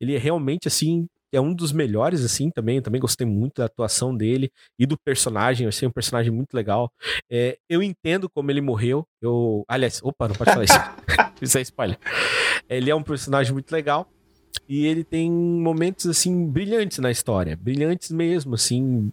B: ele é realmente assim é um dos melhores, assim, também. também gostei muito da atuação dele e do personagem. Eu achei um personagem muito legal. É, eu entendo como ele morreu. Eu. Aliás, opa, não pode falar isso. isso é spoiler. Ele é um personagem muito legal. E ele tem momentos, assim, brilhantes na história. Brilhantes mesmo, assim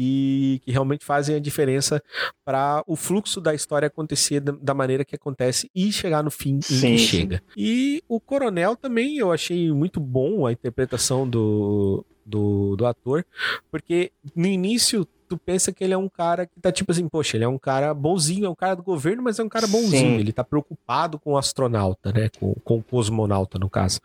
B: e que realmente fazem a diferença para o fluxo da história acontecer da, maneira que acontece e chegar no fim sim, que chega. E o Coronel também eu achei muito bom a interpretação do, do, do ator, porque no início tu pensa que ele é um cara que tá tipo assim, poxa, ele é um cara bonzinho, é um cara do governo, mas é um cara bonzinho. Sim. Ele tá preocupado com o astronauta, né? Com, com o cosmonauta, no caso.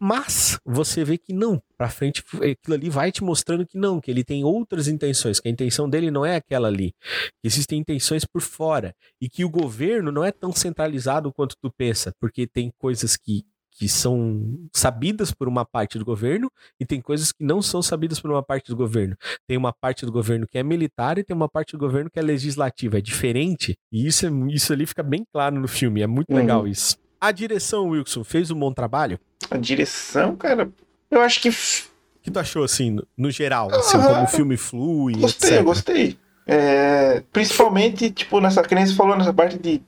B: Mas você vê que não, para frente aquilo ali vai te mostrando que não, que ele tem outras intenções, que a intenção dele não é aquela ali, que existem intenções por fora e que o governo não é tão centralizado quanto tu pensa, porque tem coisas que que são sabidas por uma parte do governo e tem coisas que não são sabidas por uma parte do governo. Tem uma parte do governo que é militar e tem uma parte do governo que é legislativa. É diferente e isso, é, isso ali fica bem claro no filme. É muito uhum. legal isso. A direção, Wilson, fez um bom trabalho?
C: A direção, cara, eu acho que. O
B: que tu achou, assim, no, geral? Assim, como o filme flui?
C: Gostei,
B: etc.
C: gostei. É, principalmente, tipo, nessa que nem você falou, nessa parte de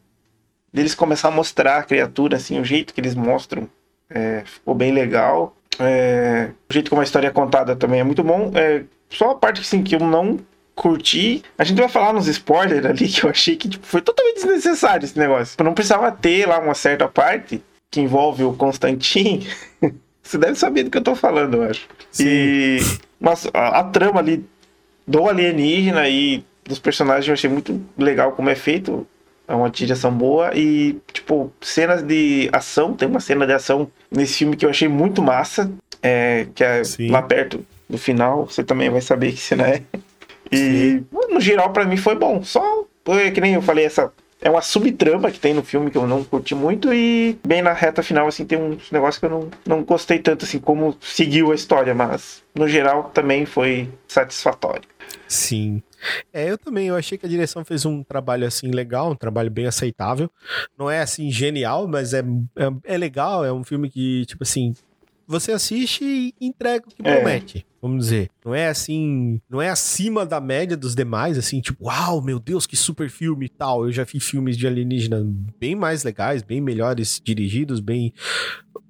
C: deles começar a mostrar a criatura, assim, o jeito que eles mostram é, ficou bem legal. É, o jeito como a história é contada também é muito bom. É, só a parte assim, que eu não curti. A gente vai falar nos spoilers ali que eu achei que tipo, foi totalmente desnecessário esse negócio. Não precisava ter lá uma certa parte que envolve o Constantin. Você deve saber do que eu tô falando, eu acho. Sim. E mas a, a, trama ali do alienígena e dos personagens eu achei muito legal como é feito. É uma direção boa e, tipo, cenas de ação. Tem uma cena de ação nesse filme que eu achei muito massa. É, que é Sim. lá perto do final. Você também vai saber que cena é. E no geral para mim foi bom. Só que nem eu falei essa é uma subtrama que tem no filme que eu não curti muito e bem na reta final assim tem uns negócios que eu não, não gostei tanto assim como seguiu a história, mas no geral também foi satisfatório.
B: Sim. É, eu também, eu achei que a direção fez um trabalho assim legal, um trabalho bem aceitável. Não é assim genial, mas é, é, é legal, é um filme que, tipo assim, você assiste e entrega o que é. promete vamos dizer. Não é assim, não é acima da média dos demais, assim, tipo, uau, meu Deus, que super filme e tal. Eu já fiz filmes de alienígena bem mais legais, bem melhores dirigidos, bem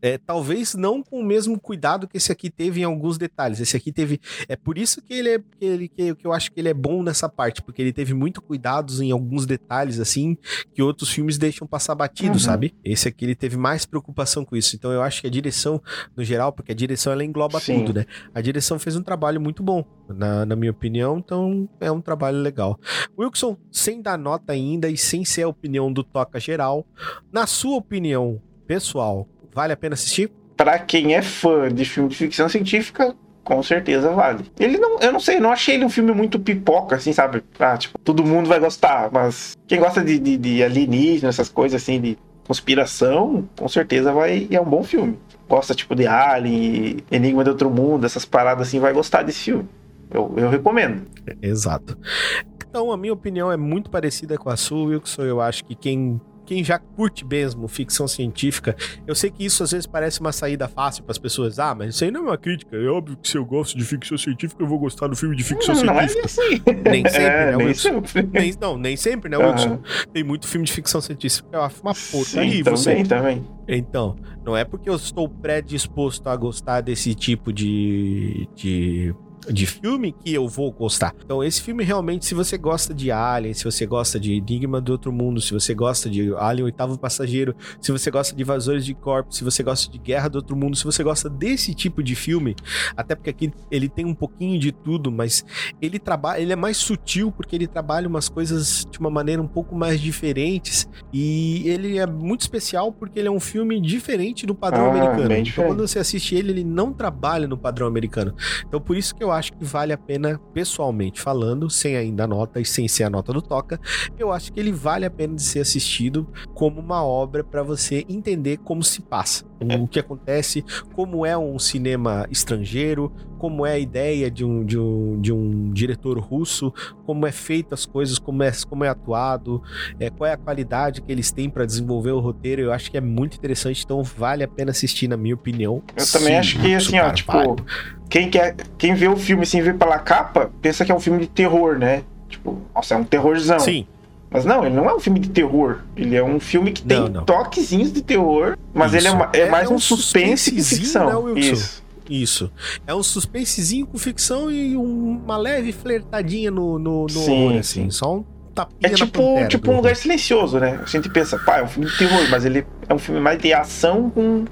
B: é, talvez não com o mesmo cuidado que esse aqui teve em alguns detalhes. Esse aqui teve. É por isso que ele é. Que, ele, que, que eu acho que ele é bom nessa parte, porque ele teve muito cuidados em alguns detalhes, assim, que outros filmes deixam passar batido, uhum. sabe? Esse aqui ele teve mais preocupação com isso. Então eu acho que a direção, no geral, porque a direção ela engloba Sim. tudo, né? A direção fez um trabalho muito bom, na, na minha opinião, então é um trabalho legal. Wilson, sem dar nota ainda e sem ser a opinião do Toca Geral, na sua opinião pessoal, Vale a pena assistir?
C: Para quem é fã de filme de ficção científica, com certeza vale. Ele não, eu não sei, não achei ele um filme muito pipoca, assim, sabe? Ah, tipo, todo mundo vai gostar, mas quem gosta de, de, de alienígena, essas coisas assim, de conspiração, com certeza vai. E é um bom filme. Gosta, tipo, de Alien, Enigma de Outro Mundo, essas paradas assim, vai gostar desse filme. Eu, eu recomendo.
B: Exato. Então, a minha opinião é muito parecida com a sua, Wilson. Eu acho que quem quem já curte mesmo ficção científica, eu sei que isso às vezes parece uma saída fácil para as pessoas. Ah, mas isso aí não é uma crítica. É óbvio que se eu gosto de ficção científica, eu vou gostar do filme de ficção
C: não,
B: científica.
C: Não é assim.
B: Nem sempre,
C: é,
B: né,
C: nem
B: Wilson?
C: sempre.
B: Nem, não, nem sempre, né, Wilson? Uhum. Tem muito filme de ficção científica. É uma porcaria.
C: Sim, também,
B: você...
C: também.
B: Então, não é porque eu estou predisposto a gostar desse tipo de, de de filme que eu vou gostar. Então, esse filme realmente, se você gosta de Alien, se você gosta de Enigma do Outro Mundo, se você gosta de Alien Oitavo Passageiro, se você gosta de Invasores de Corpos, se você gosta de Guerra do Outro Mundo, se você gosta desse tipo de filme, até porque aqui ele tem um pouquinho de tudo, mas ele trabalha, ele é mais sutil porque ele trabalha umas coisas de uma maneira um pouco mais diferentes e ele é muito especial porque ele é um filme diferente do padrão
C: Ah,
B: americano. Então, quando você assiste ele, ele não trabalha no padrão americano. Então, por isso que eu acho que vale a pena, pessoalmente falando, sem ainda a nota e sem ser a nota do Toca, eu acho que ele vale a pena de ser assistido como uma obra para você entender como se passa, o que acontece, como é um cinema estrangeiro, como é a ideia de um, de um, de um diretor russo, como é feito as coisas, como é, como é atuado, é, qual é a qualidade que eles têm para desenvolver o roteiro. Eu acho que é muito interessante, então vale a pena assistir, na minha opinião.
C: Eu também
B: Sim,
C: acho que, assim, ó, tipo,
B: vale.
C: Quem, quer, quem vê o filme sem ver pela capa, pensa que é um filme de terror, né? Tipo, nossa, é um terrorzão.
B: Sim,
C: Mas não, ele não é um filme de terror. Ele é um filme que tem
B: Não, não.
C: toquezinhos de terror, mas ele é,
B: Isso.
C: ma- é
B: É
C: mais
B: um
C: um suspense que ficção.
B: né?
C: Isso.
B: Isso. É um suspensezinho com ficção e um- uma leve flertadinha no, no, no
C: Sim,
B: horror, assim.
C: sim.
B: Só um tapinha
C: É tipo,
B: pantera
C: tipo um lugar silencioso, né? A gente pensa, pá, é um filme de terror, mas ele é um filme mais de ação com,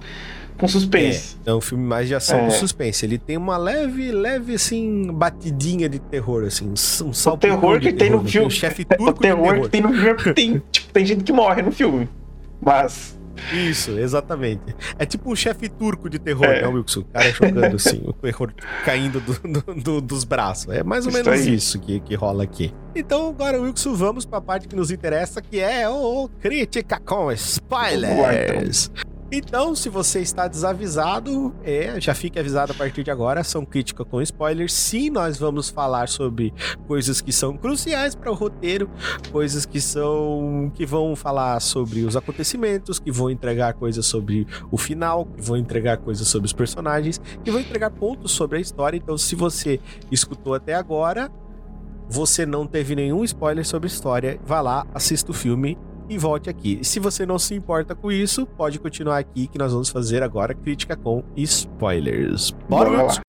C: com suspense.
B: É um filme mais de ação
C: É.
B: com suspense. Ele tem uma leve, leve, assim, batidinha de terror, assim. Um
C: O terror que tem no
B: terror,
C: filme.
B: Chefe
C: O
B: turco de
C: terror
B: terror.
C: que tem no filme é tem, tipo, tem gente que morre no filme. Mas.
B: Isso, exatamente. É tipo um chefe turco de terror,
C: É.
B: né, Wilson? O cara chocando, assim, o terror caindo do- do- do- dos braços. É mais ou
C: Isso
B: menos isso que, que rola aqui. Então, agora, Wilson, vamos pra parte que nos interessa, que é o Crítica com Spoilers. Então, se você está desavisado, é, já fique avisado a partir de agora, são crítica com spoilers. Sim, nós vamos falar sobre coisas que são cruciais para o roteiro, coisas que são que vão falar sobre os acontecimentos, que vão entregar coisas sobre o final, que vão entregar coisas sobre os personagens, que vão entregar pontos sobre a história. Então, se você escutou até agora, você não teve nenhum spoiler sobre a história, vá lá, assista o filme e volte aqui. Se você não se importa com isso, pode continuar aqui que nós vamos fazer agora crítica com spoilers. Bora,
C: Bora lá.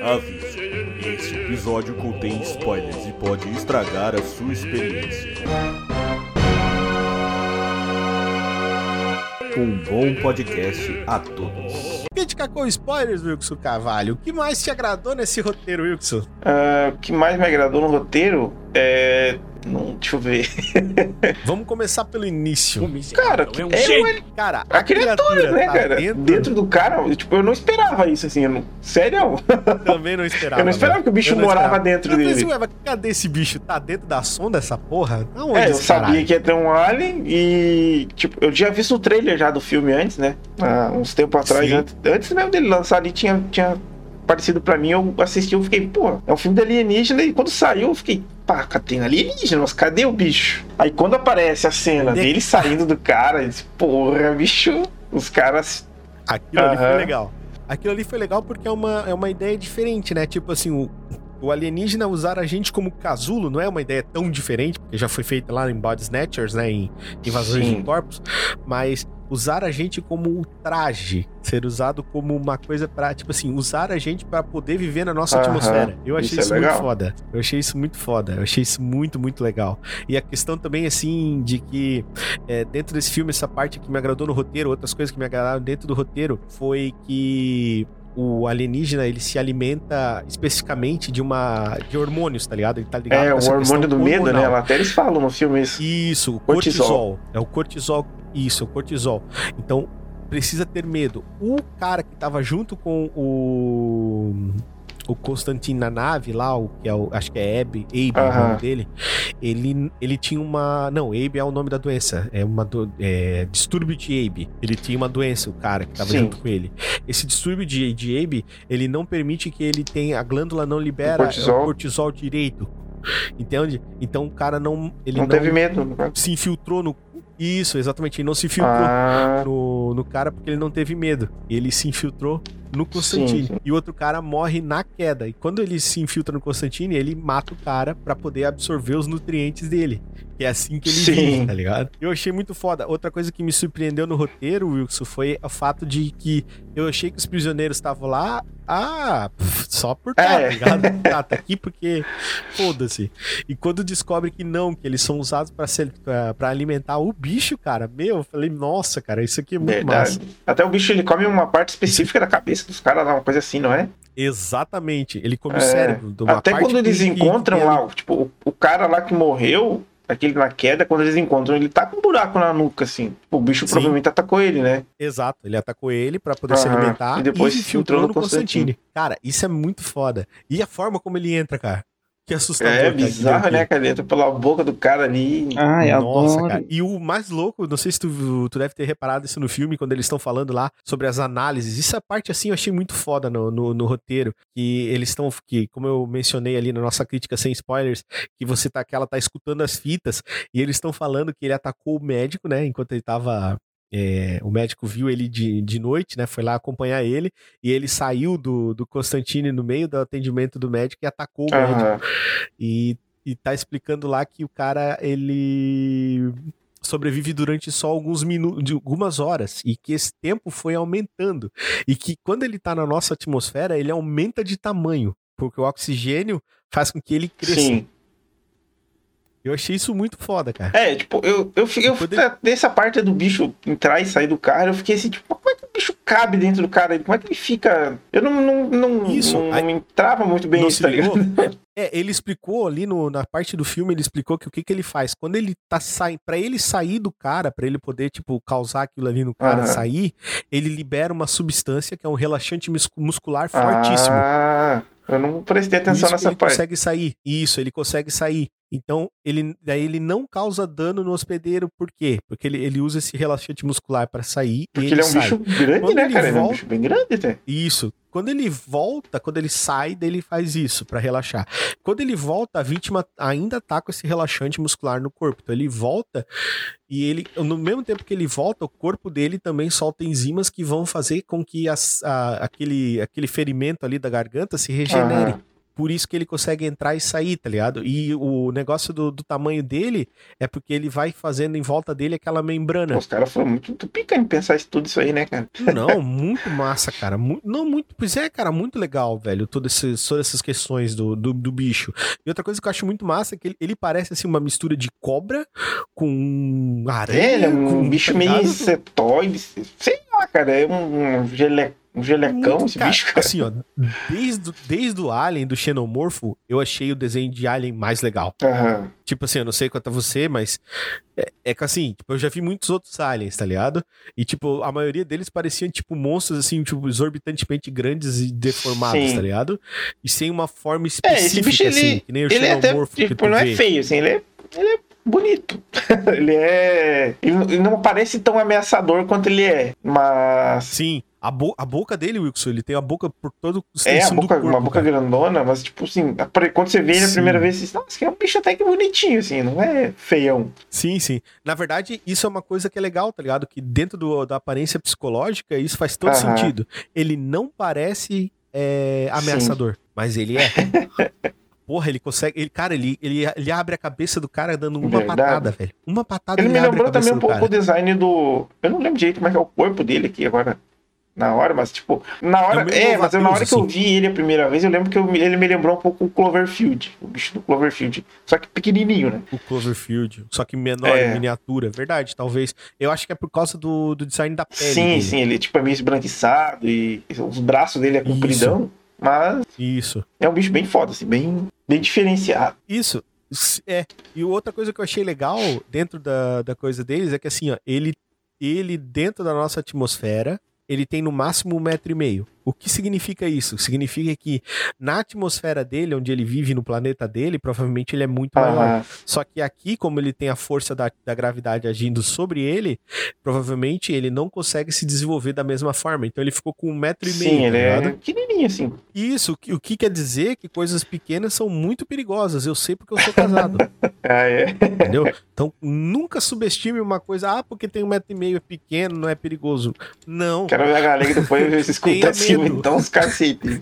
A: Aviso: esse episódio contém spoilers e pode estragar a sua experiência. Um bom podcast a todos.
B: Crítica com spoilers, Wilson Carvalho. O que mais te agradou nesse roteiro, Wilson?
C: ah, o que mais me agradou no roteiro é. Não, deixa eu ver.
B: Vamos começar pelo início.
C: Cara,
A: é um
C: é
A: gênio.
C: ele-
B: Cara,
C: a criatura, né,
B: tá
C: cara?
B: Dentro,
C: Dentro... do cara, tipo, eu não esperava isso, assim. Eu não... Sério?
B: também não esperava.
C: eu não esperava
B: velho.
C: que o bicho
B: Eu não
C: morava
B: esperava.
C: dentro
B: Eu pensei,
C: dele.
B: ué, mas cadê esse bicho? Tá dentro da sonda essa porra? Aonde
C: É, eu
B: esse
C: sabia
B: caralho?
C: que ia ter um alien e, tipo, eu tinha visto o trailer já do filme antes, né? Há uns tempos atrás,
B: Sim.
C: antes, antes mesmo dele lançar ali, tinha, tinha parecido pra mim, eu assisti, eu fiquei, pô, é um filme de alienígena, e quando saiu, eu fiquei, pá, tem alienígena, mas cadê o bicho? Aí quando aparece a cena dele saindo do cara, disse, porra, bicho, os caras.
B: Aquilo ali foi legal. Aquilo ali foi legal porque é uma, é uma ideia diferente, né? Tipo assim, o, o alienígena usar a gente como casulo não é uma ideia tão diferente, porque já foi feita lá em Body Snatchers, né? Em Invasões
C: Sim.
B: de Corpos. Mas usar a gente como um traje, ser usado como uma coisa pra, tipo assim, usar a gente pra poder viver na nossa
C: Aham.
B: atmosfera. Eu achei
C: Isso é
B: isso, muito foda. Eu achei isso muito foda. Eu achei isso muito, muito legal. E a questão também, assim, de que é, dentro desse filme, essa parte que me agradou no roteiro, outras coisas que me agradaram dentro do roteiro, foi que o alienígena ele se alimenta especificamente de uma de hormônios, tá ligado? Ele tá ligado
C: É, o hormônio do medo, né?
B: hormonal.
C: Até eles falam no filme isso.
B: Isso, o
C: Cortisol.
B: cortisol. É o cortisol. Isso, o cortisol. Então, precisa ter medo. O cara que tava junto com o o Constantine na nave lá, o que é o, acho que é Abe, Abe é o nome dele, ele, ele tinha uma. Não, Abe é o nome da doença. É uma do, é, distúrbio de Abe. Ele tinha uma doença, o cara que tava Sim. junto com ele. Esse distúrbio de, de Abe, ele não permite que ele tenha. A glândula não libera o cortisol, o cortisol direito. Entende? Então o cara não. Ele
C: não, não teve medo.
B: Né? Se infiltrou no. Isso, exatamente. Ele não se infiltrou ah. no, no cara porque ele não teve medo. Ele se infiltrou no Constantine. Sim, sim. E o outro cara morre na queda. E quando ele se infiltra no Constantine, ele mata o cara para poder absorver os nutrientes dele. Que é assim que ele sim. vive, tá ligado? Eu achei muito foda. Outra coisa que me surpreendeu no roteiro, Wilson, foi o fato de que eu achei que os prisioneiros estavam lá, ah, só por tá, é. tá ligado? Ah, tá aqui porque foda-se. E quando descobre que não, que eles são usados para alimentar o bicho, cara, meu, eu falei, nossa, cara, isso aqui é muito Verdade. massa.
C: Até o bicho ele come uma parte específica da cabeça dos caras, uma coisa assim, não é?
B: Exatamente, ele come é. o cérebro.
C: Até quando eles encontram que... lá, tipo, o, o cara lá que morreu, aquele na queda, quando eles encontram, ele tá com um buraco na nuca, assim. O bicho Sim. provavelmente atacou ele, né?
B: Exato, ele atacou ele para poder se alimentar
C: e depois e filtrou no Constantine. Constantine.
B: Cara, isso é muito foda. E a forma como ele entra, cara. Que assustador.
C: É bizarro, né, cara? Entra pela boca do cara ali.
B: Ai, Nossa, adoro. cara. E o mais louco, não sei se tu, tu deve ter reparado isso no filme, quando eles estão falando lá sobre as análises. Isso é parte, assim, eu achei muito foda no, no, no roteiro. Que eles estão, que como eu mencionei ali na nossa crítica sem spoilers, que você tá, que ela tá escutando as fitas e eles estão falando que ele atacou o médico, né, enquanto ele tava é, o médico viu ele de, de noite, né? Foi lá acompanhar ele e ele saiu do, do Constantine no meio do atendimento do médico e atacou o uhum. médico. E, e tá explicando lá que o cara ele sobrevive durante só alguns minutos, algumas horas, e que esse tempo foi aumentando. E que quando ele tá na nossa atmosfera, ele aumenta de tamanho, porque o oxigênio faz com que ele cresça. Sim. Eu achei isso muito foda, cara.
C: É, tipo, eu, eu, eu, eu nessa parte do bicho entrar e sair do cara, eu fiquei assim, tipo, como é que o bicho cabe dentro do cara? Como é que ele fica. Eu não, não, não, isso, não, aí, não entrava muito bem isso, tá ligado?
B: É, ele explicou ali no, na parte do filme, ele explicou que o que, que ele faz. Quando ele tá saindo, pra ele sair do cara, para ele poder, tipo, causar aquilo ali no cara uhum. sair, ele libera uma substância que é um relaxante muscular fortíssimo.
C: Ah, eu não prestei atenção nessa
B: ele
C: parte.
B: Ele consegue sair. Isso, ele consegue sair. Então, ele, daí ele não causa dano no hospedeiro, por quê? Porque ele, ele usa esse relaxante muscular para sair.
C: Porque ele, ele, é um
B: sai.
C: bicho grande, Quando né, cara? Volta... Ele é um bicho bem grande até.
B: Isso. Quando ele volta, quando ele sai, daí ele faz isso para relaxar. Quando ele volta, a vítima ainda tá com esse relaxante muscular no corpo. Então ele volta e ele, no mesmo tempo que ele volta, o corpo dele também solta enzimas que vão fazer com que as, a, aquele, aquele ferimento ali da garganta se regenere. Uhum por isso que ele consegue entrar e sair, tá ligado? E o negócio do, do tamanho dele é porque ele vai fazendo em volta dele aquela membrana.
C: os caras foram muito, muito pica em pensar isso, tudo isso aí, né, cara?
B: Não, muito massa, cara. Muito, não, muito. Pois é, cara, muito legal, velho. Todas essas, todas essas questões do, do, do, bicho. E outra coisa que eu acho muito massa é que ele, ele parece assim uma mistura de cobra com aranha. É, ele é
C: um
B: com,
C: bicho tá meio insetoide. Sei cara. É um, um geleco um gelecão Muito, esse cara, bicho, cara.
B: Assim, ó, desde, desde o Alien, do Xenomorfo, eu achei o desenho de Alien mais legal.
C: Uhum.
B: Tipo assim, eu não sei quanto a você, mas é, é que assim, tipo, eu já vi muitos outros aliens, tá ligado? E, tipo, a maioria deles pareciam, tipo, monstros, assim, tipo, exorbitantemente grandes e deformados, Sim. tá ligado? E sem uma forma específica, é, esse bicho, assim, ele, que nem o ele Xenomorfo.
C: É até, tipo, não é vê. é feio, assim, ele é, ele é bonito. ele é. Ele não parece tão ameaçador quanto ele é, mas.
B: Sim. A, bo a boca dele, Wilson, ele tem a boca por todo o
C: É, a boca, corpo, uma boca cara. grandona, mas tipo assim, quando você vê ele a primeira vez, você diz, nossa, que é um bicho até que bonitinho, assim, não é feião.
B: Sim, sim. Na verdade, isso é uma coisa que é legal, tá ligado? Que dentro do, da aparência psicológica, isso faz todo Aham. sentido. Ele não parece é, ameaçador, sim. mas ele é. Porra, ele consegue. Ele, cara, ele, ele, ele abre a cabeça do cara dando uma Verdade. patada, velho. Uma patada
C: Ele me lembrou também um pouco o design do. Eu não lembro direito como é que é o corpo dele aqui agora na hora, mas tipo, na hora. É, é mas eu, na hora que eu vi ele a primeira vez, eu lembro que eu, ele me lembrou um pouco o Cloverfield, o bicho do Cloverfield. Só que pequenininho, né?
B: O Cloverfield, só que menor, é. miniatura, verdade, talvez. Eu acho que é por causa do, do design da pele.
C: Sim, dele. sim, ele tipo é meio esbranquiçado e os braços dele é compridão, Isso. Mas.
B: Isso.
C: É um bicho bem foda, assim, bem, bem diferenciado.
B: Isso. É. E outra coisa que eu achei legal dentro da, da coisa deles é que assim, ó, ele, ele dentro da nossa atmosfera ele tem no máximo um metro e meio. O que significa isso? Significa que na atmosfera dele, onde ele vive no planeta dele, provavelmente ele é muito uhum. maior. Só que aqui, como ele tem a força da, da gravidade agindo sobre ele, provavelmente ele não consegue se desenvolver da mesma forma. Então ele ficou com um metro e
C: Sim,
B: meio. Sim,
C: ele tá é pequenininho assim.
B: Isso, o que quer dizer que coisas pequenas são muito perigosas. Eu sei porque eu sou casado.
C: ah, é?
B: Entendeu? Então nunca subestime uma coisa, ah, porque tem um metro e meio, é pequeno, não é perigoso. Não.
C: Quero ver a galera depois escuta assim, então os cacetes.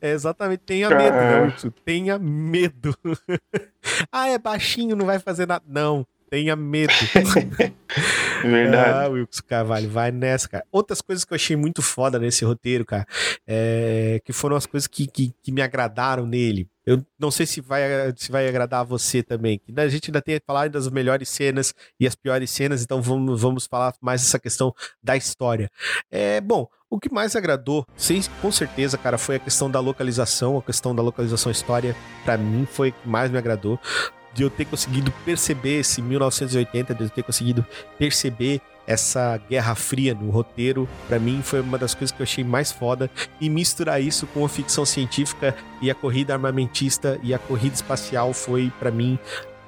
B: É exatamente, tenha medo, né? Tenha medo. ah, é baixinho, não vai fazer nada. Não, tenha medo.
C: Verdade. Ah,
B: Wilson Carvalho, vai nessa, cara. Outras coisas que eu achei muito foda nesse roteiro, cara, é, que foram as coisas que, que, que, me agradaram nele. Eu não sei se vai, se vai agradar a você também. A gente ainda tem que falar das melhores cenas e as piores cenas, então vamos, vamos falar mais essa questão da história. É, bom, o que mais agradou, sim, com certeza, cara, foi a questão da localização, a questão da localização história, para mim foi o que mais me agradou. De eu ter conseguido perceber esse 1980, de eu ter conseguido perceber essa Guerra Fria no roteiro, para mim foi uma das coisas que eu achei mais foda. E misturar isso com a ficção científica e a corrida armamentista e a corrida espacial foi, para mim,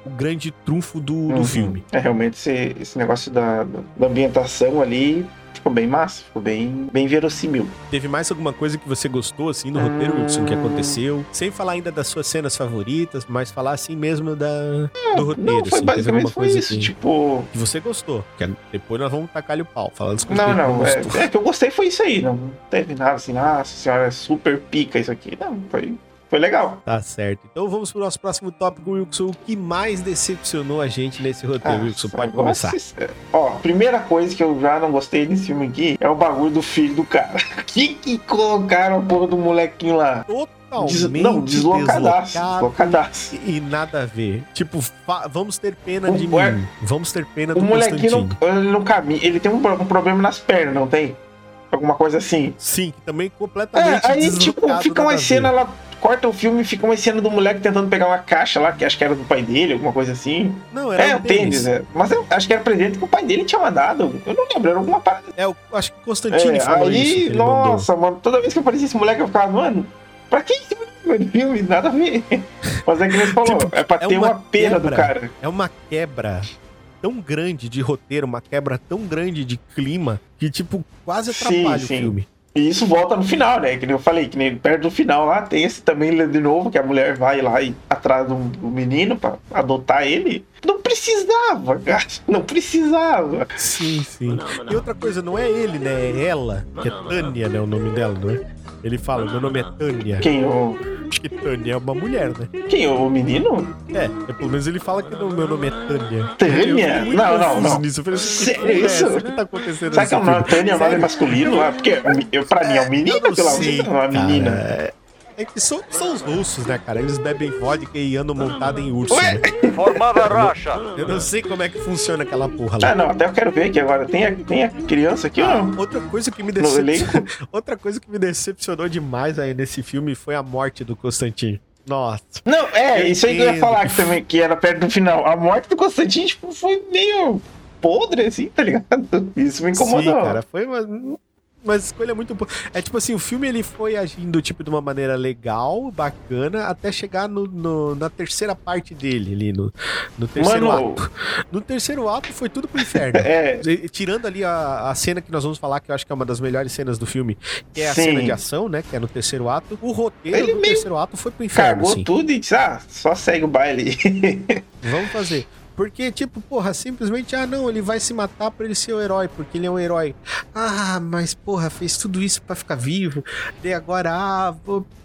B: o grande trunfo do, uhum. do filme.
C: É, realmente esse, esse negócio da, da ambientação ali ficou bem massa, ficou bem, bem verossímil.
B: Teve mais alguma coisa que você gostou, assim, hum... roteiro, Wilson, que aconteceu? Sem falar ainda das suas cenas favoritas, mas falar assim mesmo da, é, do roteiro. Não,
C: foi
B: assim,
C: basicamente foi isso, tipo...
B: Que você gostou, que depois nós vamos tacar-lhe o pau, falando as
C: coisas Não, não, é, é, que eu gostei foi isso aí, não teve nada assim, nossa senhora, é super pica isso aqui, não, foi foi legal.
B: Tá certo. Então vamos pro nosso próximo tópico, Wilson. O que mais decepcionou a gente nesse roteiro, ah, Wilson? Pode começar.
C: Ó, primeira coisa que eu já não gostei desse filme aqui é o bagulho do filho do cara. que que colocaram a porra do molequinho lá?
B: Des, não, deslocadaço, deslocadaço. E, nada a ver. Tipo, vamos ter pena o, de mim. Vamos ter pena do O molequinho
C: no, no caminho, ele tem um, um problema nas pernas, não tem? Alguma coisa assim.
B: Sim, também completamente.
C: É, aí, tipo, fica uma cena lá corta o filme e fica uma cena do moleque tentando pegar uma caixa lá, que acho que era do pai dele, alguma coisa assim.
B: Não, era
C: É, o tênis, é. Mas eu acho que era presente que o pai dele tinha mandado. Eu não lembro, era alguma parada.
B: É, eu acho que o Constantine é, falou
C: aí,
B: isso.
C: nossa, mano, toda vez que aparecia esse moleque eu ficava, mano, pra que esse filme? Nada a ver. Mas é que você falou, tipo, é pra é ter uma, uma pena quebra, do cara.
B: É uma quebra tão grande de roteiro, uma quebra tão grande de clima, que, tipo, quase atrapalha sim, sim. o filme.
C: E isso volta no final, né? Que nem eu falei, que nem perto do final lá tem esse também de novo, que a mulher vai lá e atrás do, menino pra adotar ele. Não precisava, cara. Não precisava.
B: Sim, sim. Não, não, não. E outra coisa, não é ele, né? É ela, que é Tânia, né? O nome dela, não é? Ele fala, meu nome é Tânia.
C: Quem? O...
B: Acho que Tânia é uma mulher, né?
C: Quem? O menino?
B: É, é pelo menos ele fala que não, meu nome é Tânia.
C: Tânia? Não, não, não. Nisso. Eu falei,
B: Sério é isso? O que tá acontecendo
C: Sabe que é o nome Tânia é masculino? Porque eu, pra mim é um menino, pelo menos, não é uma menina. É
B: que são, são os russos, né, cara? Eles bebem vodka e andam montado em urso. Né?
E: Formada racha.
B: Eu não sei como é que funciona aquela porra lá.
C: Ah, não, até eu quero ver aqui agora. Tem a, tem a criança aqui, ó.
B: Outra coisa que me decepcionou. Outra coisa que me decepcionou demais aí nesse filme foi a morte do Constantino. Nossa.
C: Não, é, isso aí que eu ia falar que também, que era perto do final. A morte do Constantino, tipo, foi meio podre, assim, tá ligado? Isso me incomodou.
B: Sim, cara, foi uma uma escolha muito boa. É tipo assim, o filme ele foi agindo tipo de uma maneira legal, bacana, até chegar no, no na terceira parte dele ali, no, no terceiro Mano, ato. No terceiro ato foi tudo pro inferno.
C: é.
B: Tirando ali a, a cena que nós vamos falar, que eu acho que é uma das melhores cenas do filme, que é a sim. cena de ação, né? Que é no terceiro ato. O roteiro ele do terceiro ato foi pro inferno.
C: Cagou tudo e disse, ah, só segue o baile.
B: Vamos fazer. Porque, tipo, porra, simplesmente, ah, não, ele vai se matar pra ele ser o herói, porque ele é um herói. Ah, mas, porra, fez tudo isso para ficar vivo. E agora, ah,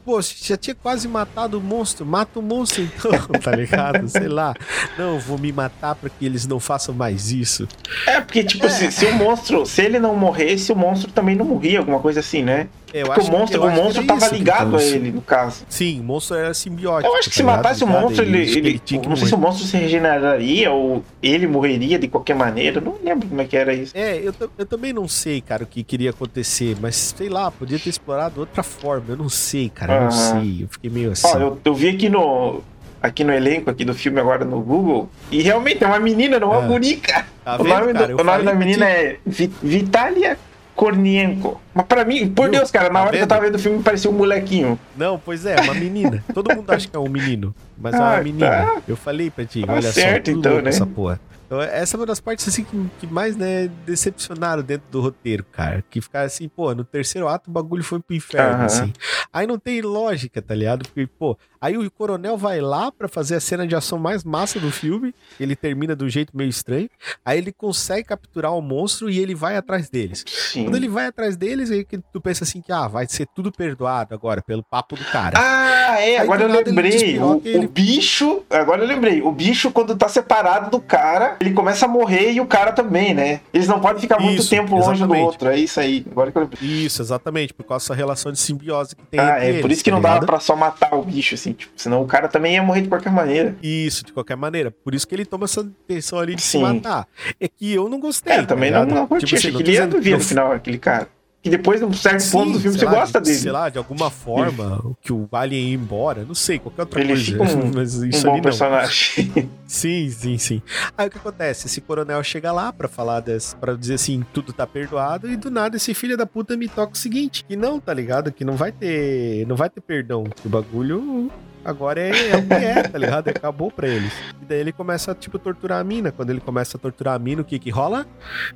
B: pô, já tinha quase matado o monstro, mata o monstro então, tá ligado? Sei lá. Não, vou me matar para que eles não façam mais isso.
C: É, porque, tipo, é. Se, se, o monstro, se ele não morresse, o monstro também não morria, alguma coisa assim, né? Eu porque o monstro, o monstro tava ligado a ele, no caso.
B: Sim, o monstro era simbiótico.
C: Eu acho que tá se matasse o monstro, ele. ele, ele não sei se o monstro se regeneraria ou ele morreria de qualquer maneira. Eu não lembro como é que era isso.
B: É, eu, eu também não sei, cara, o que queria acontecer, mas sei lá, podia ter explorado outra forma. Eu não sei, cara não sei. Eu fiquei meio assim.
C: Ó, eu, eu vi aqui no. aqui no elenco aqui do filme agora no Google. E realmente é uma menina, não é uma bonica. Tá vendo, o nome, cara, do, o nome da menina é Vitalia Kornienko. Mas pra mim, por Viu? Deus, cara, na tá hora vendo? que eu tava vendo o filme parecia um molequinho.
B: Não, pois é, uma menina. Todo mundo acha que é um menino, mas ah, é uma ah, menina. Tá. Eu falei pra ti, tá olha certo, só, então, né? essa porra. Então, essa é uma das partes assim que, que, mais, né, decepcionaram dentro do roteiro, cara. Que ficar assim, pô, no terceiro ato o bagulho foi pro inferno, uhum. assim. Aí não tem lógica, tá ligado? Porque, pô, aí o coronel vai lá para fazer a cena de ação mais massa do filme. Ele termina do jeito meio estranho. Aí ele consegue capturar o monstro e ele vai atrás deles. Sim. Quando ele vai atrás deles, aí que tu pensa assim que, ah, vai ser tudo perdoado agora pelo papo do cara.
C: Ah, é, aí, agora eu lembrei. O, ele... o bicho, agora eu lembrei. O bicho, quando tá separado do cara, ele começa a morrer e o cara também, né? Eles não podem ficar muito tempo longe do outro. É isso aí. Agora que eu...
B: Isso, exatamente, por causa dessa relação de simbiose que tem.
C: Ah, é eles, por isso que tá não dá pra só matar o bicho, assim, tipo, senão o cara também ia morrer de qualquer maneira.
B: Isso, de qualquer maneira. Por isso que ele toma essa intenção ali de Sim. se matar. É que eu não gostei.
C: É, também tá não, não curti. Tipo, assim, Achei que ele ia vir no final, aquele cara que depois, num certo Sim, ponto do filme, você lá, gosta dele.
B: Sei lá, de alguma forma, que o Alien ia embora, não sei, qualquer outra
C: ele
B: coisa.
C: Fica um, mas isso um bom personagem.
B: sim, sim, sim. Aí o que acontece? Esse coronel chega lá pra falar desse, pra dizer assim, tudo tá perdoado, e do nada esse filho da puta me toca o seguinte, que não, tá ligado? Que não vai ter, não vai ter perdão, que o bagulho agora é, é o que é, tá ligado? Acabou pra eles. E daí ele começa a, tipo, torturar a mina. Quando ele começa a torturar a mina, o que que rola?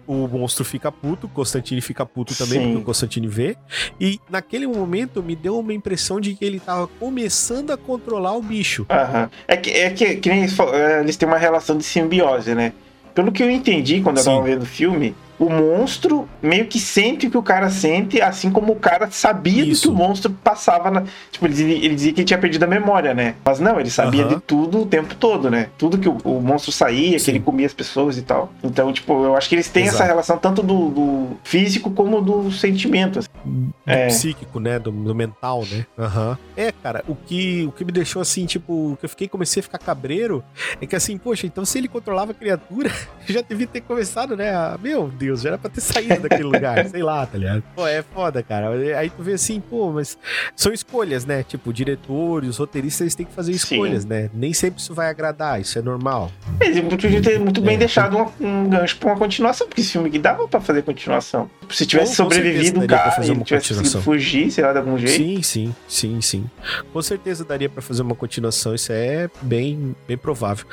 B: O monstro fica puto, o Constantine fica puto também, Sim. porque o Constantine vê. E naquele momento me deu uma impressão de que ele tava começando a controlar o bicho.
C: Aham. É que, é que, que nem eles, é, eles têm uma relação de simbiose, né? Pelo que eu entendi quando Sim. eu tava vendo o filme, o monstro meio que sente o que o cara sente, assim como o cara sabia Isso. do que o monstro passava na. Tipo, ele dizia, ele dizia que ele tinha perdido a memória, né? Mas não, ele sabia uhum. de tudo o tempo todo, né? Tudo que o, o monstro saía, Sim. que ele comia as pessoas e tal. Então, tipo, eu acho que eles têm Exato. essa relação tanto do, do, físico como do sentimento. Assim.
B: Do é. psíquico, né? Do, do mental, né? Uhum. É, cara, o que, o que me deixou assim, tipo, que eu fiquei, comecei a ficar cabreiro, é que assim, poxa, então se ele controlava a criatura, já devia ter começado, né? A, meu Deus Deus, já era pra ter saído daquele lugar, sei lá, tá ligado? Pô, é foda, cara. Aí tu vê assim, pô, mas são escolhas, né? Tipo, diretores, os roteiristas, eles têm que fazer escolhas, Sim. né? Nem sempre isso vai agradar, isso é normal.
C: Eles podiam ter muito bem é. deixado um, um, gancho pra uma continuação, porque esse filme que dava pra fazer continuação. Se tivesse com, sobrevivido o cara, fazer uma tivesse conseguido fugir, sei lá, de algum jeito.
B: Sim, sim, sim, sim. Com certeza daria pra fazer uma continuação, isso é bem, bem provável.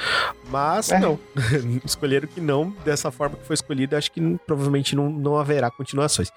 B: Mas é. não, escolheram que não, dessa forma que foi escolhido, acho que provavelmente não, não haverá continuações.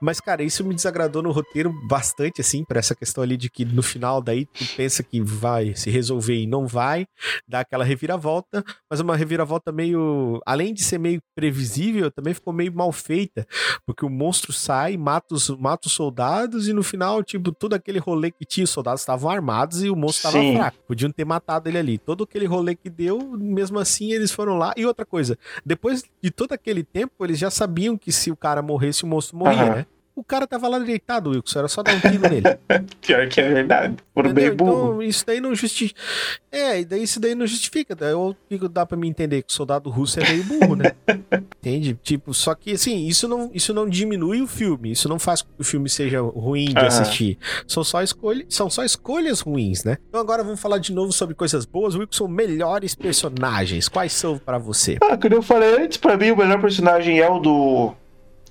B: Mas, cara, isso me desagradou no roteiro bastante, assim, para essa questão ali de que no final daí tu pensa que vai se resolver e não vai, dá aquela reviravolta, mas uma reviravolta meio, além de ser meio previsível, também ficou meio mal feita, porque o monstro sai, mata os, mata os soldados e no final, tipo, todo aquele rolê que tinha, os soldados estavam armados e o monstro estava fraco. Podiam ter matado ele ali. Todo aquele rolê que deu, mesmo assim eles foram lá. E outra coisa, depois de todo aquele tempo, eles já sabiam que se o cara morresse, o monstro morria, uhum. né? O cara tava lá deitado, Wilson, era só dar um tiro nele.
C: Pior que é verdade. Por Entendeu? bem burro. Então,
B: isso daí não justifica. É, e daí isso daí não justifica. Daí o que dá pra me entender que o soldado russo é meio burro, né? Entende? Tipo, só que assim, isso não, isso não diminui o filme. Isso não faz com que o filme seja ruim de uhum. assistir. São só, escolha, são só escolhas ruins, né? Então agora vamos falar de novo sobre coisas boas. Wilson, melhores personagens. Quais são para você?
C: Ah, como eu falei antes, pra mim o melhor personagem é o do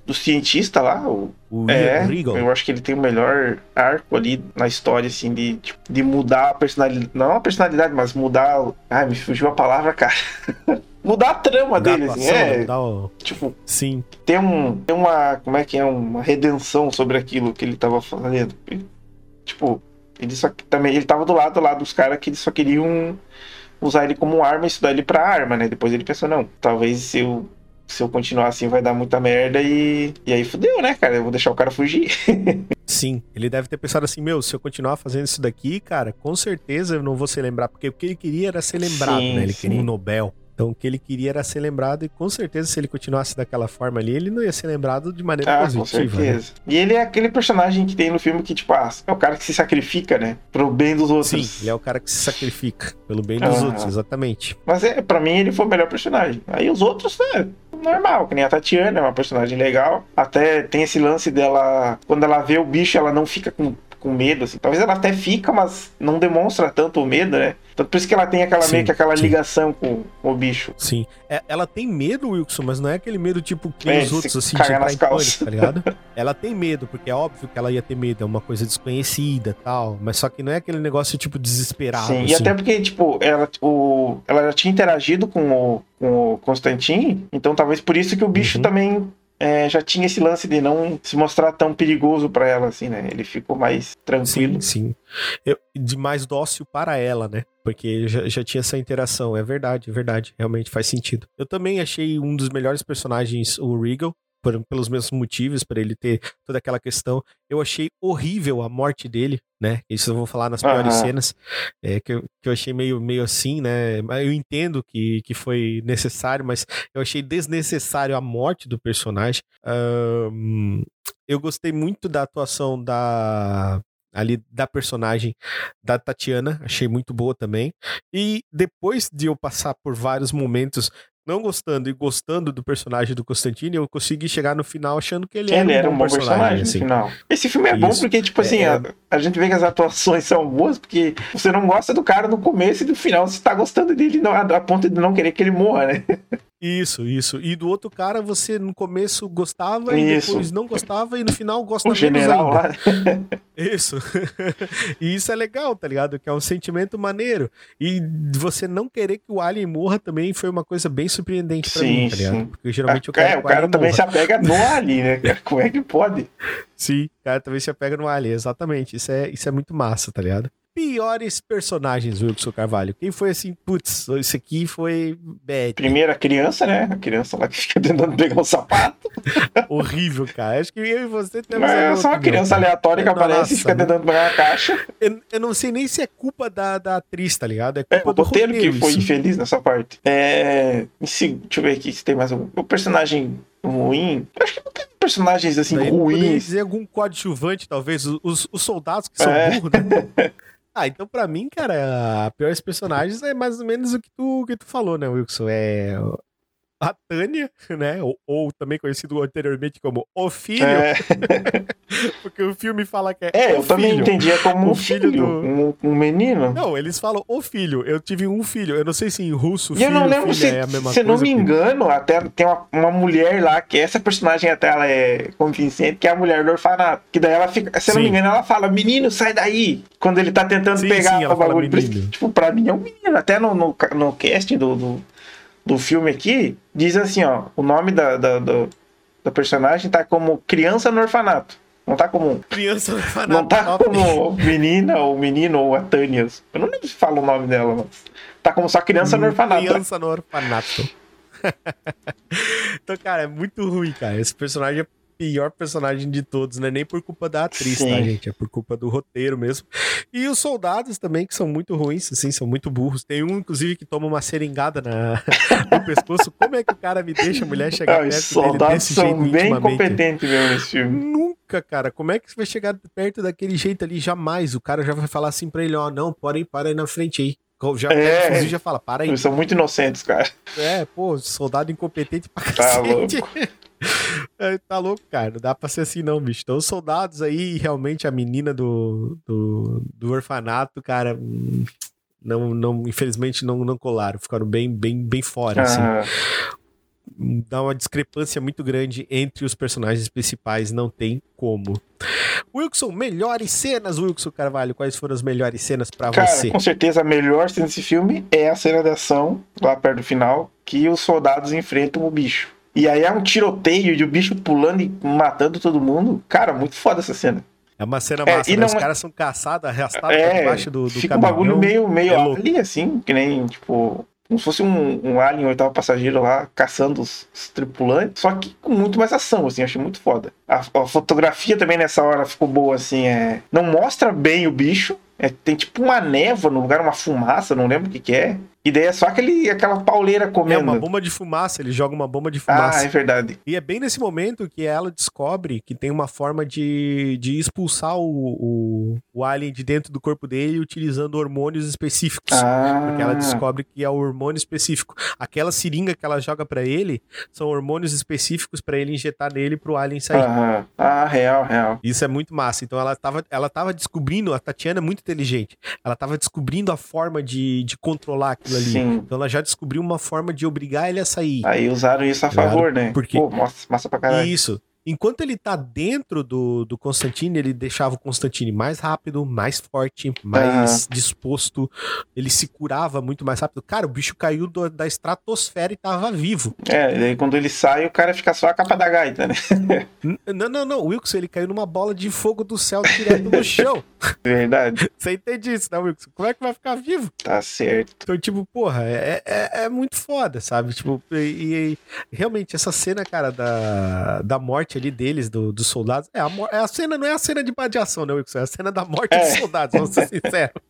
C: do cientista lá, o, o é, Regal. Eu acho que ele tem o melhor arco ali na história, assim, de, tipo, de mudar a personalidade. Não a personalidade, mas mudar. Ai, me fugiu a palavra, cara. mudar a trama mudar dele, assim. É, o... Tipo,
B: sim.
C: Tem, um, tem uma. Como é que é? Uma redenção sobre aquilo que ele tava fazendo. Tipo, ele só também. Ele tava do lado lá dos caras que eles só queriam usar ele como arma e estudar ele pra arma, né? Depois ele pensou, não, talvez se eu se eu continuar assim vai dar muita merda e, e aí fudeu, né, cara? Eu vou deixar o cara fugir.
B: Sim, ele deve ter pensado assim, meu, se eu continuar fazendo isso daqui, cara, com certeza eu não vou ser lembrado, porque o que ele queria era ser lembrado, sim, né? Ele sim. queria um Nobel. Então o que ele queria era ser lembrado e com certeza se ele continuasse daquela forma ali, ele não ia ser lembrado de maneira ah, positiva. Com né? certeza.
C: Né? E ele é aquele personagem que tem no filme que, tipo, ah, é o cara que se sacrifica, né? Pro bem dos outros.
B: Sim, ele é o cara que se sacrifica pelo bem dos ah, outros, exatamente.
C: Mas é, para mim ele foi o melhor personagem. Aí os outros, né? Normal, que nem a Tatiana, é uma personagem legal. Até tem esse lance dela, quando ela vê o bicho, ela não fica com com medo, assim. Talvez ela até fica, mas não demonstra tanto o medo, né? Então por isso que ela tem aquela sim, meio que aquela sim. ligação com, com, o bicho.
B: Sim. É, ela tem medo, Wilson, mas não é aquele medo tipo que é, os outros, assim, de entrar em pânico, tá ligado? ela tem medo, porque é óbvio que ela ia ter medo, é uma coisa desconhecida tal. Mas só que não é aquele negócio, tipo, desesperado. Sim,
C: assim. e até porque, tipo, ela, o, ela já tinha interagido com o, com o Constantine, então talvez por isso que o bicho uhum. também é, já tinha esse lance de não se mostrar tão perigoso para ela, assim, né? Ele ficou mais tranquilo.
B: Sim, sim. Eu, de mais dócil para ela, né? Porque já, já tinha essa interação. É verdade, é verdade. Realmente faz sentido. Eu também achei um dos melhores personagens, o Regal por, pelos mesmos motivos, para ele ter toda aquela questão. Eu achei horrível a morte dele, né? Isso eu vou falar nas piores uhum. cenas, é, que, eu, que eu achei meio, meio assim, né? Eu entendo que, que foi necessário, mas eu achei desnecessário a morte do personagem. Um, eu gostei muito da atuação da ali da personagem da Tatiana, achei muito boa também. E depois de eu passar por vários momentos não gostando e gostando do personagem do Constantine, eu consegui chegar no final achando que ele, ele era, um, bom, bom personagem. personagem assim.
C: final. Esse filme é Isso. bom porque, tipo assim, é... a, a, gente vê que as atuações são boas, porque você não gosta do cara no começo e no final você tá gostando dele a, a ponto de não querer que ele morra, né?
B: Isso, isso. E do outro cara você no começo gostava isso. e depois não gostava e no final gosta o menos general ainda. Lá. isso. e isso é legal, tá ligado? Que é um sentimento maneiro. E você não querer que o Alien morra também foi uma coisa bem surpreendente pra sim, mim, tá ligado?
C: Sim. Porque geralmente o cara, é, o cara também morra. se apega no Alien, né? Como é que pode?
B: Sim, o cara também se apega no Alien, exatamente. Isso é, isso é muito massa, tá ligado? Piores personagens, Wilson Carvalho? Quem foi assim, putz, esse aqui foi bad.
C: Primeira criança, né? A criança lá que fica tentando pegar um sapato.
B: Horrível, cara. Acho que eu e você
C: temos é só uma criança cara. aleatória que Nossa, aparece e fica tentando pegar a caixa.
B: Eu, eu, não sei nem se é culpa da, da atriz, tá ligado? É, é culpa
C: é, o roteiro, roteiro que foi isso. infeliz nessa parte. É... Deixa eu ver aqui se tem mais um. O personagem ruim. Acho que não tem personagens assim Daí ruins.
B: dizer algum coadjuvante, talvez. Os, os soldados que são é. burros, né? Ah, então pra mim, cara, a piores personagens é mais ou menos o que tu, que tu falou, né, Wilson? É a Tânia, né? Ou, ou, também conhecido anteriormente como O Filho. É. Porque o filme fala que é.
C: É, eu filho. também entendia como um filho, filho do... um, um, menino.
B: Não, eles falam o filho. Eu tive um filho. Eu não sei se em russo e filho, eu não lembro se, é.
C: Se não me engano, até tem uma, uma mulher lá, que essa personagem até ela é convincente, que é a mulher do orfanato. Que daí ela fica. Se eu não me engano, ela fala: Menino, sai daí! Quando ele tá tentando sim, pegar sim, o bagulho. Tipo, pra mim é um menino. Até no, no, no casting do, do do filme aqui, diz assim, ó, o nome da, da, da, da personagem tá como criança no orfanato. Não tá como.
B: Criança no orfanato.
C: Não tá como menina ou menino ou a Tânia. Eu não lembro se fala o nome dela, mas. Tá como só criança no orfanato.
B: Criança no orfanato. então, cara, é muito ruim, cara. Esse personagem é pior personagem de todos, não é nem por culpa da atriz, tá, Sim. tá, gente? É por culpa do roteiro mesmo. E os soldados também, que são muito ruins, assim, são muito burros. Tem um, inclusive, que toma uma seringada na... no pescoço. Como é que o cara me deixa a mulher chegar perto
C: os soldados são bem competentes mesmo nesse filme.
B: Nunca, cara. Como é que você vai chegar perto daquele jeito ali? Jamais. O cara já vai falar assim pra ele, ó, oh, não, pode para aí na frente aí. Já,
C: é,
B: já fala, para aí.
C: Eles são muito inocentes, cara.
B: É, pô, soldado incompetente pra tá cacete. Louco. É, tá louco, cara. Não dá pra ser assim, não, bicho. Então, os soldados aí, realmente, a menina do, do, do orfanato, cara, hum, não, não, infelizmente não, não colaram. Ficaram bem, bem, bem fora, assim. ah. assim. Dá uma discrepância muito grande entre os personagens principais, não tem como. Wilson, melhores cenas, Wilson Carvalho. Quais foram as melhores cenas para você?
C: Com certeza, a melhor cena desse filme é a cena de ação, lá perto do final, que os soldados enfrentam o bicho. E aí é um tiroteio de o um bicho pulando e matando todo mundo. Cara, muito foda essa cena.
B: É uma cena é, massa, é, né? Os é- caras são caçados, arrastados é, debaixo do, do
C: Fica caminhão. um bagulho meio, meio é ali, assim, que nem, tipo, como se fosse um, um alien oitavo passageiro lá caçando os, os, tripulantes, só que com muito mais ação, assim, achei muito foda. A, a, fotografia também nessa hora ficou boa, assim, é. Não mostra bem o bicho. É, tem tipo uma névoa no lugar, uma fumaça, não lembro o que, que é. E daí é só aquele, aquela pauleira comendo.
B: É uma bomba de fumaça, ele joga uma bomba de fumaça.
C: Ah, é verdade.
B: E é bem nesse momento que ela descobre que tem uma forma de, de expulsar o, o, o alien de dentro do corpo dele utilizando hormônios específicos.
C: Ah.
B: Porque ela descobre que é o hormônio específico. Aquela seringa que ela joga para ele são hormônios específicos para ele injetar nele pro alien sair.
C: Aham. Ah, real, real.
B: Isso é muito massa. Então ela tava, ela tava descobrindo, a Tatiana é muito inteligente. Ela tava descobrindo a forma de, de controlar aquilo ali.
C: Sim.
B: Então ela já descobriu uma forma de obrigar ele a sair.
C: Aí usaram isso a
B: Claro,
C: favor, né?
B: porque-
C: Pô, massa, massa pra caralho.
B: Isso. Enquanto ele tá dentro do, do Constantine, ele deixava o Constantine mais rápido, mais forte, mais disposto. Ele se curava muito mais rápido. Cara, o bicho caiu do- da estratosfera e tava vivo.
C: É, daí quando ele sai, o cara fica só a capa da gaita, né?
B: Não, não, não. O Wilson, ele caiu numa bola de fogo do céu direto no chão.
C: Verdade.
B: Você entende isso, né, Wilson? Como é que vai ficar vivo?
C: Tá certo.
B: Então, tipo, porra, é, é, é muito foda, sabe? Tipo, e, e- realmente, essa cena, cara, da, da morte ali deles, do- dos soldados, é a, é a cena, não é a cena de radiação, né, Wilson? É a cena da morte
C: É.
B: dos soldados, vamos ser sinceros.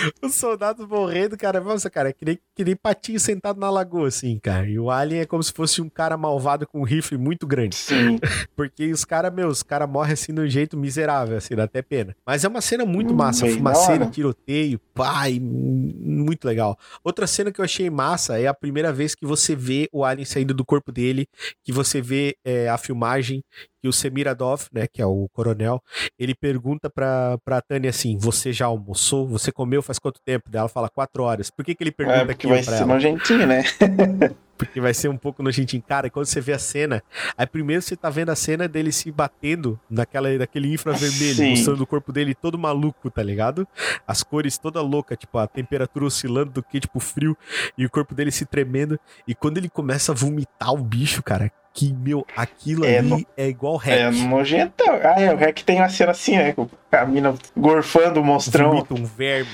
B: Os soldados morrendo, cara, nossa, cara, é que nem, que nem patinho sentado na lagoa, assim, cara. E o Alien é como se fosse um cara malvado com um rifle muito grande.
C: Sim.
B: Porque os caras, meus, os caras morrem assim de um jeito miserável, assim, dá até pena. Mas é uma cena muito
C: Hum,
B: massa,
C: hora.
B: tiroteio, pai, muito legal. Outra cena que eu achei massa é a primeira vez que você vê o alien saindo do corpo dele, que você vê é, a filmagem, que o Semiradov, né, que é o coronel, ele pergunta pra, pra Tânia assim, você já almoçou? Você comeu faz quanto tempo? Daí ela fala, quatro horas. Por que que ele pergunta
C: É, porque
B: aquilo
C: vai
B: pra
C: ser
B: ela?
C: nojentinho, né?
B: porque vai ser um pouco nojentinho. Cara, e quando você vê a cena, aí primeiro você tá vendo a cena dele se batendo naquela, naquele infravermelho,
C: Sim.
B: mostrando o corpo dele todo maluco, tá ligado? As cores toda louca, tipo, a temperatura oscilando do que, tipo, frio, e o corpo dele se tremendo. E quando ele começa a vomitar o bicho, cara, que, meu, aquilo
C: É,
B: ali
C: no-
B: é igual hack.
C: É nojentão. Ah, é, o Rec tem uma cena assim, né? A mina gorfando o monstrão.
B: Vomita um verme.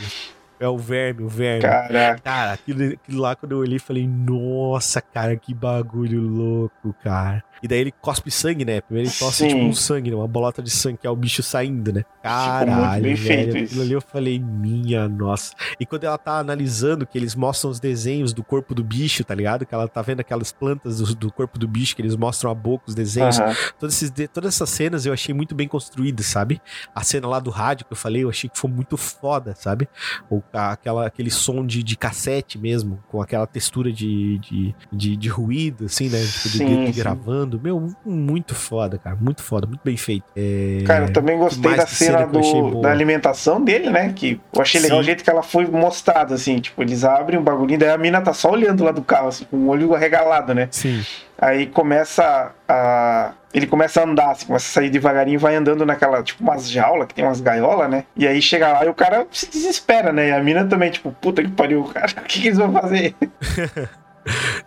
B: É o verme, o verme.
C: Caraca.
B: Cara, aquilo, aquilo lá, quando eu olhei, falei, nossa, cara, que bagulho louco, cara. E daí ele cospe sangue, né? Primeiro ele tosse,
C: Sim.
B: tipo, um sangue, né? uma bolota de sangue, que é o bicho saindo, né? Caralho,
C: bem
B: velho.
C: feito
B: Aquilo ali eu falei, minha nossa. E quando ela tá analisando, que eles mostram os desenhos do corpo do bicho, tá ligado? Que ela tá vendo aquelas plantas do, do corpo do bicho, que eles mostram a boca, os desenhos. Todos esses todas essas cenas eu achei muito bem construídas, sabe? A cena lá do rádio que eu falei, eu achei que foi muito foda, sabe? A- aquela, aquele som de, de cassete mesmo, com aquela textura de, de, de, de ruído, assim, né? Tipo, de
C: Sim, sim.
B: gravando. Meu, muito foda, cara. Muito foda, muito bem feito. É...
C: Cara, eu também gostei da cena, do, da alimentação dele, né? Que eu achei legal
B: Sim.
C: o jeito que ela foi mostrada, assim. Tipo, eles abrem um bagulhinho, daí a mina tá só olhando lá do carro, assim, com o olho arregalado, né?
B: Sim.
C: Aí começa a. Ele começa a andar, assim, começa a sair devagarinho vai andando naquela, tipo, umas jaulas que tem umas gaiolas, né? E aí chega lá e o cara se desespera, né? E a mina também, tipo, puta que pariu, cara, o que, que eles vão fazer?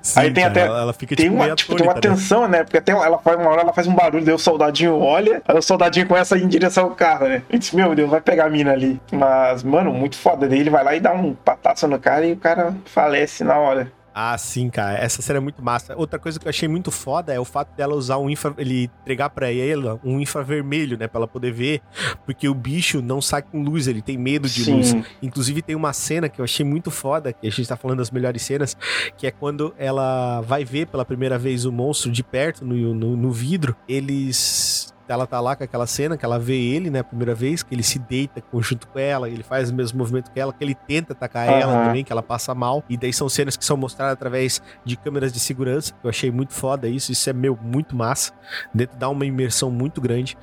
B: Sim,
C: Aí tem
B: cara,
C: até-
B: Ela, ela fica
C: Tem
B: tipo,
C: uma, tipo, tem uma
B: né?
C: tensão, né? Porque até ela faz uma hora, ela faz um barulho, daí o soldadinho olha, aí o soldadinho começa a ir em direção ao carro, né? E diz, meu Deus, vai pegar a mina ali. Mas, mano, muito foda. Daí ele vai lá e dá um pataço no cara e o cara falece na hora.
B: Ah, sim, cara. Essa cena é muito massa. Outra coisa que eu achei muito foda é o fato dela usar um infra... Ele entregar pra ela um infravermelho, né? Pra ela poder ver. Porque o bicho não sai com luz, ele tem medo de luz.
C: Sim.
B: Inclusive tem uma cena que eu achei muito foda, que a gente tá falando das melhores cenas, que é quando ela vai ver pela primeira vez o monstro de perto no, no, no vidro. Eles. Ela tá lá com aquela cena que ela vê ele, né, a primeira vez, que ele se deita junto com ela, ele faz o mesmo movimento que ela, que ele tenta atacar ela
C: Aham.
B: também, que ela passa mal. E daí são cenas que são mostradas através de câmeras de segurança, que eu achei muito foda isso, isso é meu, muito massa. Dentro dá uma imersão muito grande.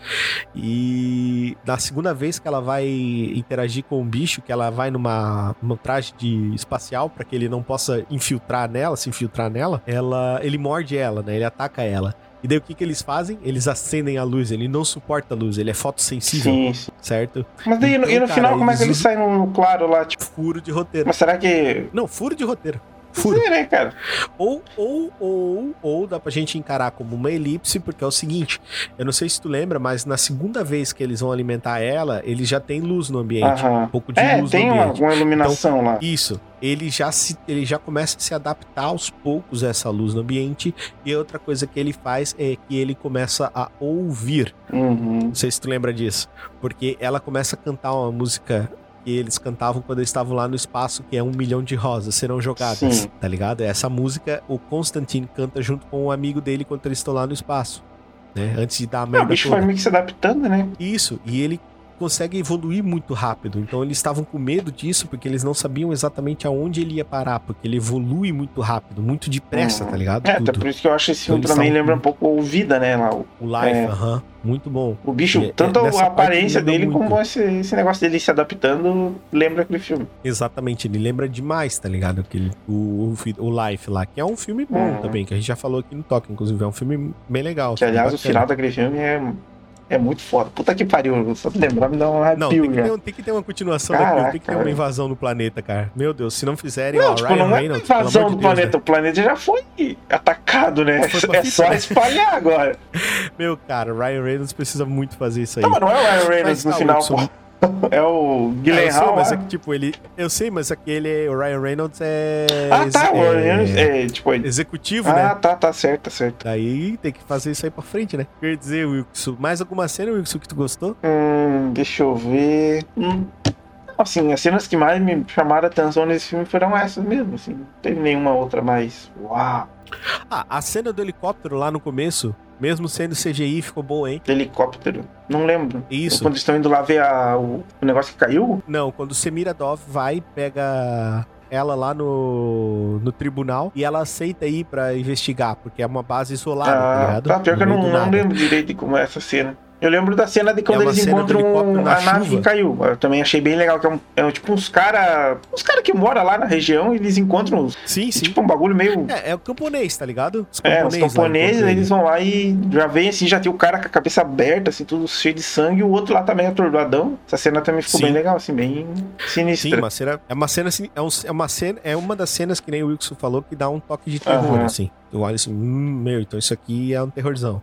B: E na segunda vez que ela vai interagir com o bicho, que ela vai numa, numa traje de espacial para que ele não possa infiltrar nela, se infiltrar nela, ela, ele morde ela, né? Ele ataca ela. E daí o que, que eles fazem? Eles acendem a luz, ele não suporta a luz, ele é fotossensível,
C: Sim, sim.
B: certo?
C: Mas daí, no- e no
B: Então,
C: final,
B: cara,
C: como é que ele
B: eles
C: sai no claro lá? Tipo,
B: Furo de roteiro.
C: mas será que.
B: Não, furo de roteiro. Furo.
C: né, cara?
B: Ou, ou, ou, ou dá pra gente encarar como uma elipse, porque é o seguinte: eu não sei se tu lembra, mas na segunda vez que eles vão alimentar ela, ele já tem luz no ambiente.
C: Aham.
B: Um pouco de
C: É,
B: luz
C: tem
B: no
C: uma,
B: ambiente.
C: uma iluminação lá.
B: Isso. Ele já, se, ele já começa a se adaptar aos poucos a essa luz no ambiente. E outra coisa que ele faz é que ele começa a ouvir.
C: Uhum.
B: Não sei se tu lembra disso. Porque ela começa a cantar uma música que eles cantavam quando eles estavam lá no espaço, que é um milhão de rosas serão jogadas, Sim. tá ligado? Essa música o Constantine canta junto com um amigo dele quando eles estão lá no espaço. Né? Antes de dar a merda.
C: É, o bicho toda. vai meio que se adaptando, né?
B: Isso, e ele consegue evoluir muito rápido. Então eles estavam com medo disso porque eles não sabiam exatamente aonde ele ia parar, porque ele evolui muito rápido, muito depressa, uhum. tá ligado?
C: É, Tudo. até por isso que eu acho esse filme então, também lembra um pouco o Vida, né? Lá, o,
B: o Life, é. aham. Muito bom.
C: O bicho, é, tanto a aparência dele muito. como esse, esse negócio dele se adaptando, lembra aquele filme.
B: Exatamente, ele lembra demais, tá ligado? Aquele, o, o, Life lá, que é um filme bom uhum. também, que a gente já falou aqui no Toque, inclusive, é um filme bem legal.
C: Que, aliás, bacana. o final daquele filme é é muito foda. Puta que pariu. Só lembrar me dá um arrepio,
B: Não, tem que, ter, tem que ter uma continuação Caraca, daquilo. Tem que ter uma invasão no planeta, cara. Meu Deus, se não fizerem...
C: Não, ó, tipo, Ryan não é Reynolds, invasão do planeta. Né? O planeta já foi atacado, né? É só né? espalhar agora.
B: Meu, cara, Ryan Reynolds precisa muito fazer isso aí.
C: Não, mas não é o Ryan Reynolds mas, no tá, final, pô. É o Guilherme
B: é, mas é que, tipo, ele. Eu sei, mas aquele. O Ryan Reynolds é.
C: Ah, tá. O Ryan Reynolds é, tipo.
B: Executivo,
C: ah,
B: né?
C: Ah, tá, tá certo, tá certo.
B: Daí tem que fazer isso aí pra frente, né? Quer dizer, Wilson, mais alguma cena, Wilson, que tu gostou?
C: Hum, deixa eu ver. Hum. Assim, as cenas que mais me chamaram a atenção nesse filme foram essas mesmo, assim. Não teve nenhuma outra mais. Uau!
B: Ah, a cena do helicóptero lá no começo, mesmo sendo CGI, ficou boa, hein?
C: Helicóptero. Não lembro.
B: Isso.
C: Quando estão indo lá ver a, o, o negócio que caiu?
B: Não, quando Semiradov vai, pega ela lá no, no tribunal e ela aceita ir para investigar, porque é uma base isolada, tá ah, tá ligado?
C: Tá, pior que eu não, não lembro direito de como é essa cena. Eu lembro da cena de quando é eles encontram a nave que caiu. Eu também achei bem legal, que é, um, é tipo uns caras. Uns caras que moram lá na região e eles encontram.
B: Sim, sim.
C: Tipo um bagulho meio.
B: É, é o camponês, tá ligado?
C: Os é, os camponeses, eles vão lá e já vem assim, já tem o cara com a cabeça aberta, assim, tudo cheio de sangue, e o outro lá também atordoadão. Essa cena também ficou sim. bem legal, assim, bem sinistra.
B: Sim, uma cena. É uma cena assim. É, um, é uma cena. É uma das cenas que nem o Wilson falou que dá um toque de terror, uhum. assim. Eu olho assim, hum, meu, então isso aqui é um terrorzão.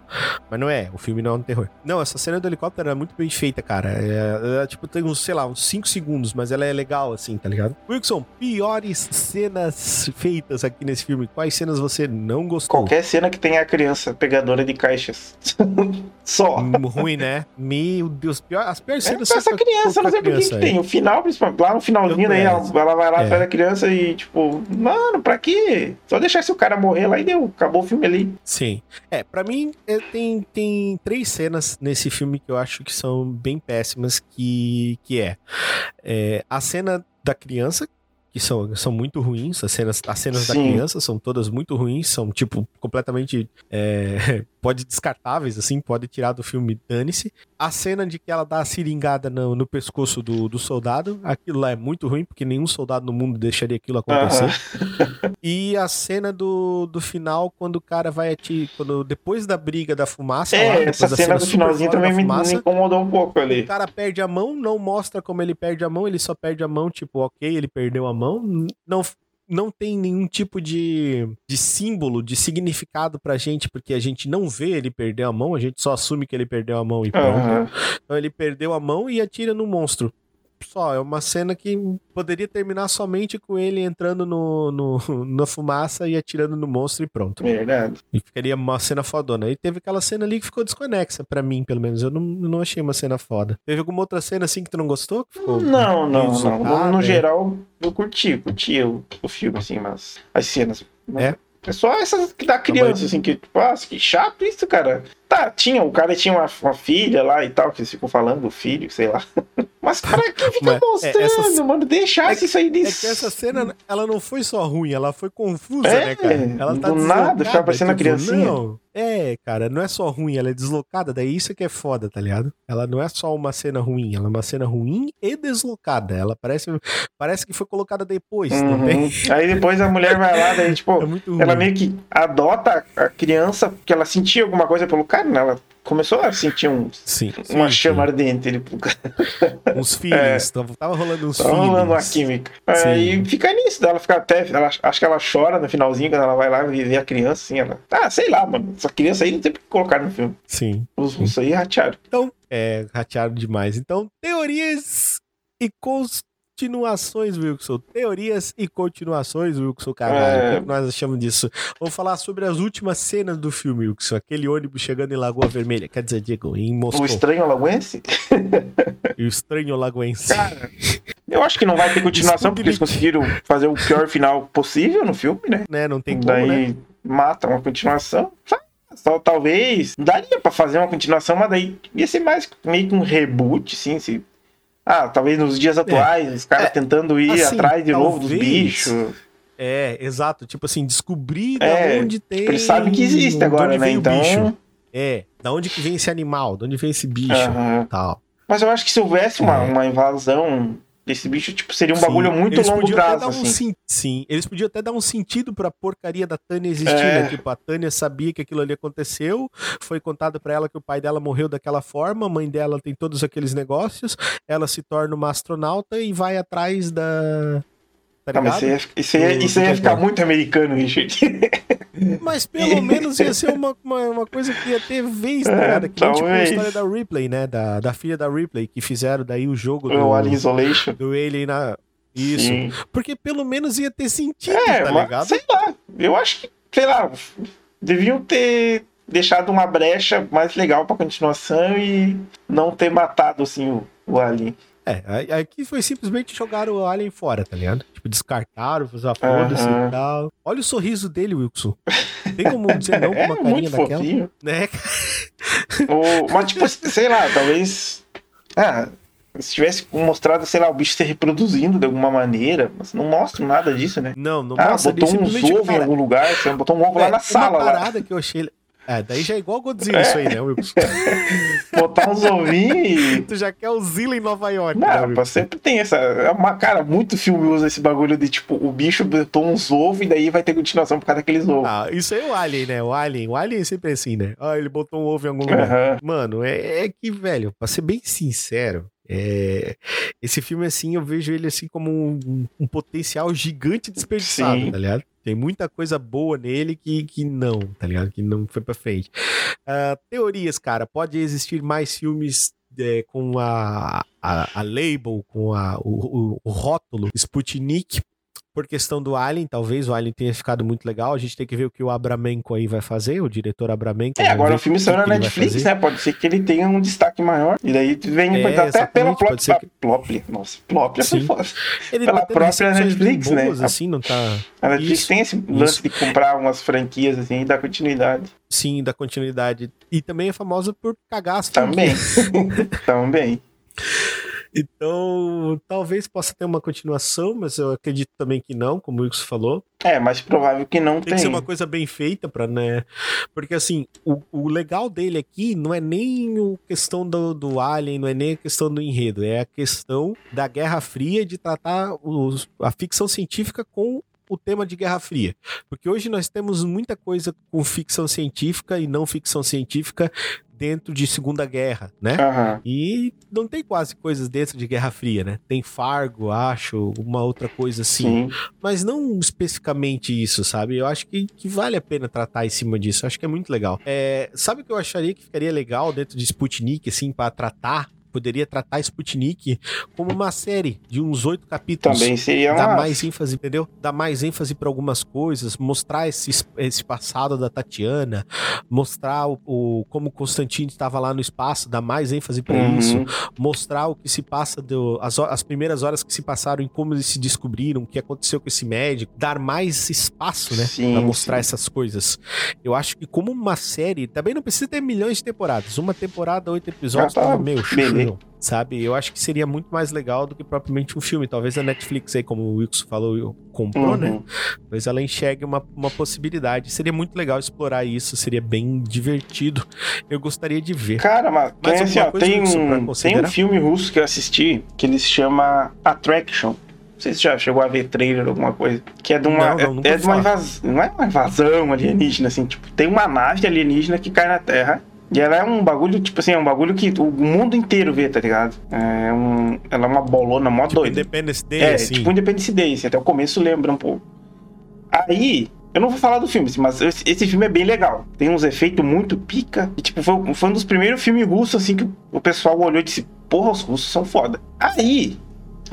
B: Mas não é, o filme não é um terror. Não, essa cena do helicóptero é muito bem feita, cara. É, é, tipo, tem uns, sei lá, uns 5 segundos, mas ela é legal, assim, tá ligado? Wilson, piores cenas feitas aqui nesse filme. Quais cenas você não gostou?
C: Qualquer cena que tenha a criança pegadora de caixas. Só.
B: Hum, ruim, né? Meu Deus, pior, as piores é, cenas
C: é, essa criança, eu não sei por que tem. O final, principalmente, lá no finalzinho, aí, ela, ela vai lá, é. pega a criança e, tipo, mano, pra quê? Só deixar esse cara morrer lá e deu acabou o filme ali.
B: Sim. É, para mim é, tem, tem três cenas nesse filme que eu acho que são bem péssimas, que, que é, é a cena da criança, que são, são muito ruins. As cenas, as cenas da criança são todas muito ruins, são, tipo, completamente. É, pode descartáveis, assim, pode tirar do filme, dane-se. A cena de que ela dá a seringada no, no pescoço do, do soldado, aquilo lá é muito ruim, porque nenhum soldado no mundo deixaria aquilo acontecer. Uhum. e a cena do, do final, quando o cara vai atirar. Quando, depois da briga da fumaça.
C: É,
B: lá,
C: essa cena, cena do finalzinho também fumaça, me, incomodou um pouco ali.
B: O cara perde a mão, não mostra como ele perde a mão, ele só perde a mão, tipo, ok, ele perdeu a mão. Não, não tem nenhum tipo de, de símbolo, de significado pra gente, porque a gente não vê ele perder a mão, a gente só assume que ele perdeu a mão e pronto. Uhum. Então ele perdeu a mão e atira no monstro só. É uma cena que poderia terminar somente com ele entrando no, no, na fumaça e atirando no monstro e pronto.
C: Verdade.
B: E ficaria uma cena fodona. E teve aquela cena ali que ficou desconexa para mim, pelo menos. Eu não, não achei uma cena foda. Teve alguma outra cena assim que tu não gostou?
C: não, não, não. No, no geral, eu curti, curti o, o filme, assim, mas as cenas.
B: É?
C: É só essas que da criança, assim, que, tipo, ah, que chato isso, cara. Tá, tinha, o cara tinha uma, uma filha lá e tal, que eles ficam falando, filho, sei lá. Mas para que fica é, mostrando, é, essa,
B: mano?
C: Deixasse
B: é,
C: isso aí
B: disso. É que essa cena, ela não foi só ruim, ela foi confusa, é, né, cara? Ela
C: tá do nada, ficava parecendo tipo, a criancinha.
B: Não, é, cara, não é só ruim, ela é deslocada, daí isso que é foda, tá ligado? Ela não é só uma cena ruim, ela é uma cena ruim e deslocada. Ela parece, parece que foi colocada depois uhum. também.
C: Aí depois a mulher vai lá, daí, tipo, é ela meio que adota a criança porque ela sentia alguma coisa pelo cara, né? Ela começou a sentir um,
B: sim,
C: uma
B: sim,
C: chama ardente. Ele...
B: Uns feelings, é, tava rolando uns
C: tava
B: feelings.
C: rolando uma química. Aí fica nisso, ela fica até. Ela, acho que ela chora no finalzinho quando ela vai lá ver a criança, assim, ela. Ah, sei lá, mano. Essa criança aí não tem que colocar no filme.
B: Sim.
C: Os russos aí ratearam.
B: Então, é, ratearam demais. Então, teorias e cons continuações, Wilson. Teorias e continuações, Wilson Carvalho. É... O que nós achamos disso? Vamos falar sobre as últimas cenas do filme, Wilson. Aquele ônibus chegando em Lagoa Vermelha. Quer dizer, Diego, em Moscou.
C: O Estranho Lagoense?
B: o Estranho Lagoense.
C: Cara, Eu acho que não vai ter continuação, porque eles conseguiram fazer o pior final possível no filme, né?
B: né? Não tem como,
C: Daí
B: né?
C: mata uma continuação. Só talvez. Daria pra fazer uma continuação, mas daí ia ser mais meio que um reboot, sim. Se... Ah, talvez nos dias atuais, os caras
B: É,
C: tentando ir
B: assim,
C: atrás de novo dos
B: talvez-
C: bichos.
B: É, exato. Tipo assim, descobrir
C: É,
B: onde tem.
C: Eles sabem que existe agora,
B: onde
C: né?
B: vem o
C: Então.
B: bicho. É, da onde que vem esse animal, de onde vem esse bicho
C: aham.
B: tal.
C: Mas eu acho que se houvesse uma,
B: É.
C: uma invasão desse bicho, tipo, seria um
B: Sim,
C: bagulho muito
B: eles
C: longo prazo,
B: um sen- Sim, eles podiam até dar um sentido pra porcaria da Tânia existir,
C: É.
B: né? Tipo, a Tânia sabia que aquilo ali aconteceu, foi contado pra ela que o pai dela morreu daquela forma, a mãe dela tem todos aqueles negócios, ela se torna uma astronauta e vai atrás da. Tá
C: Ah, mas
B: ligado?
C: isso ia, isso ia,
B: Do-
C: isso ia ficar muito americano, Richard.
B: Mas pelo menos ia ser uma, uma, uma coisa que ia ter vez, tá
C: É,
B: ligado? Que nem tipo a história da Ripley, né? Da, da filha da Ripley, que fizeram daí o jogo do,
C: o Alien Isolation.
B: do Alien na. Isso.
C: Sim.
B: Porque pelo menos ia ter sentido,
C: É,
B: tá
C: mas,
B: ligado?
C: sei lá. Eu acho que, sei lá, deviam ter deixado uma brecha mais legal pra continuação e não ter matado, assim, o, o Alien.
B: É, aqui foi simplesmente jogar o Alien fora, tá ligado? Tipo, descartaram, usar foda-se
C: Aham.
B: e tal. Olha o sorriso dele, Wilson. Tem como dizer não com
C: É
B: uma carinha
C: muito
B: daquela?
C: fofinho.
B: Né?
C: Ou- mas, tipo, sei lá, talvez. Ah, se tivesse mostrado, sei lá, o bicho se reproduzindo de alguma maneira, mas não mostra nada disso, né?
B: Não, não
C: Ah,
B: mostra
C: botou uns
B: simplesmente,
C: ovos em
B: cara,
C: algum lugar, botou um ovo lá
B: é,
C: na sala,
B: Uma
C: lá.
B: parada que eu achei... É, daí já é igual Godzilla isso aí, né, Wilson?
C: Botar uns ovinhos e.
B: tu já quer o Zilla em Nova York, né,
C: Não, pá, sempre tem essa. É uma cara muito filme usa esse bagulho de tipo, o bicho botou uns ovos e daí vai ter continuação por causa daqueles ovos.
B: Ah, isso aí é o Alien, né? O Alien. O Alien é sempre assim, né? Ah, ele botou um ovo em algum lugar.
C: Aham.
B: Mano, é, é que, velho, pra ser bem sincero, é, esse filme, assim, eu vejo ele, assim, como um, um potencial gigante desperdiçado,
C: Sim.
B: tá ligado? Tem muita coisa boa nele que, que não, tá ligado? Que não foi pra frente. Ah, teorias, cara. Pode existir mais filmes é, com a, a, a label, com a, o, o- o rótulo Sputnik, por questão do Alien, talvez o Alien tenha ficado muito legal. A gente tem que ver o que o Abramenko aí vai fazer, o diretor Abramenko.
C: É,
B: vamos
C: agora o filme saiu na Netflix, né? Pode ser que ele tenha um destaque maior. E daí vem
B: É,
C: até pela plop,
B: pode ser que-
C: plop. Nossa, plop
B: Sim. Ele
C: pela
B: tá
C: própria Netflix, né?
B: boas, assim, não tá...
C: A Netflix
B: Isso,
C: tem esse lance de comprar umas franquias assim e dar continuidade.
B: Sim, da continuidade. E também é famosa por cagar as
C: Também. Também.
B: Então, talvez possa ter uma continuação, mas eu acredito também que não, como o Wilson falou.
C: É, mais provável que não
B: Tem
C: tenha.
B: que ser uma coisa bem feita para, né? Porque assim, o, o legal dele aqui não é nem a questão do, do Alien, não é nem a questão do enredo, é a questão da Guerra Fria de tratar os, a ficção científica com o tema de Guerra Fria. Porque hoje nós temos muita coisa com ficção científica e não ficção científica dentro de Segunda Guerra, né?
C: Aham.
B: E não tem quase coisas dentro de Guerra Fria, né? Tem Fargo, acho, uma outra coisa assim
C: Sim.
B: mas não especificamente isso, sabe? Eu acho que, que vale a pena tratar em cima disso. Eu acho que é muito legal. É, sabe o que eu acharia que ficaria legal dentro de Sputnik, assim, pra tratar? Poderia tratar Sputnik como uma série de uns oito capítulos.
C: Também seria
B: Dar
C: uma.
B: mais ênfase, entendeu? Dar mais ênfase para algumas coisas, mostrar esse, esse passado da Tatiana, mostrar o, o- como o Constantine estava lá no espaço, dar mais ênfase para
C: Uhum.
B: isso, mostrar o que se passa, do, as, as primeiras horas que se passaram em como eles se descobriram, o que aconteceu com esse médico, dar mais espaço, né,
C: Sim,
B: Pra mostrar
C: sim.
B: essas coisas. Eu acho que como uma série, também não precisa ter milhões de temporadas, uma temporada, oito episódios,
C: tá,
B: tava meio sabe? Eu acho que seria muito mais legal do que propriamente um filme. Talvez a Netflix aí, como o Wilson falou, comprou, né?
C: Uhum.
B: Talvez ela enxergue uma, uma possibilidade. Seria muito legal explorar isso, seria bem divertido. Eu gostaria de ver.
C: Cara, mas
B: Mais
C: tem, assim, ó, tem, um, tem um filme russo que eu assisti que ele se chama Attraction. Não sei se já chegou a ver trailer ou alguma coisa. Que é de uma.
B: Não, não,
C: é, é de uma invasão. Não é uma invasão alienígena, assim. Tipo, tem uma nave alienígena que cai na Terra. E ela é um bagulho, tipo assim, é um bagulho que o mundo inteiro vê, tá ligado? É um, ela é uma bolona mó
B: Tipo,
C: doida.
B: Independence Day,
C: É,
B: assim.
C: tipo Independence Day, assim, até o começo lembra um pouco. Aí, eu não vou falar do filme, mas esse, esse filme é bem legal. Tem uns efeitos muito pica. E, tipo, foi, foi um dos primeiros filmes russos, assim, que o pessoal olhou e disse, porra, os russos são foda. Aí,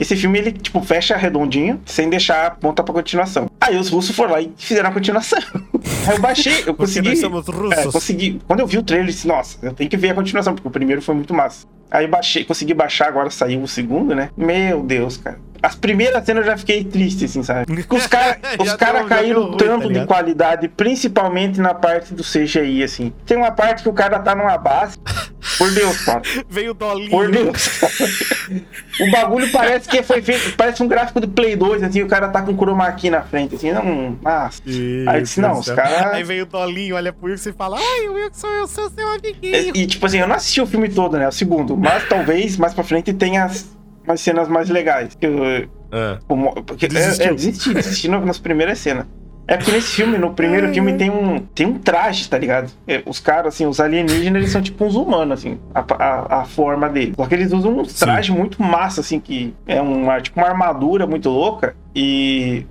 C: esse filme, ele, tipo, fecha redondinho, sem deixar a ponta pra continuação. Aí os russos foram lá e fizeram a continuação. Aí eu baixei, eu consegui...
B: somos
C: É,
B: russos.
C: consegui. Quando eu vi o trailer, eu disse, nossa, eu tenho que ver a continuação, porque o primeiro foi muito massa. Aí baixei, consegui baixar, agora saiu o segundo, né? Meu Deus, cara. As primeiras cenas eu já fiquei triste, assim, sabe? Os caras os cara caíram tanto tá de qualidade, principalmente na parte do CGI, assim. Tem uma parte que o cara tá numa base. Por Deus, cara.
B: Veio o dolinho.
C: Por Deus. o bagulho parece que foi feito. Parece um gráfico do Play 2, assim, o cara tá com chroma key na frente, assim, não. Nossa. Aí disse, não, os caras.
B: Aí veio o dolinho, olha pro Wilson e fala: Ai, Wilson, eu sou seu amiguinho.
C: E, tipo assim, eu não assisti o filme todo, né? O segundo. Mas talvez mais pra frente tenha umas cenas mais legais. Que eu, é. Porque, é, é, desisti, desisti nas primeiras cenas. É porque nesse filme, no primeiro é. filme, tem um, tem um traje, tá ligado? É, os caras, assim, os alienígenas, eles são tipo uns humanos, assim, a, a, a forma deles. Só que eles usam um traje muito massa, assim, que é uma, tipo uma armadura muito louca. E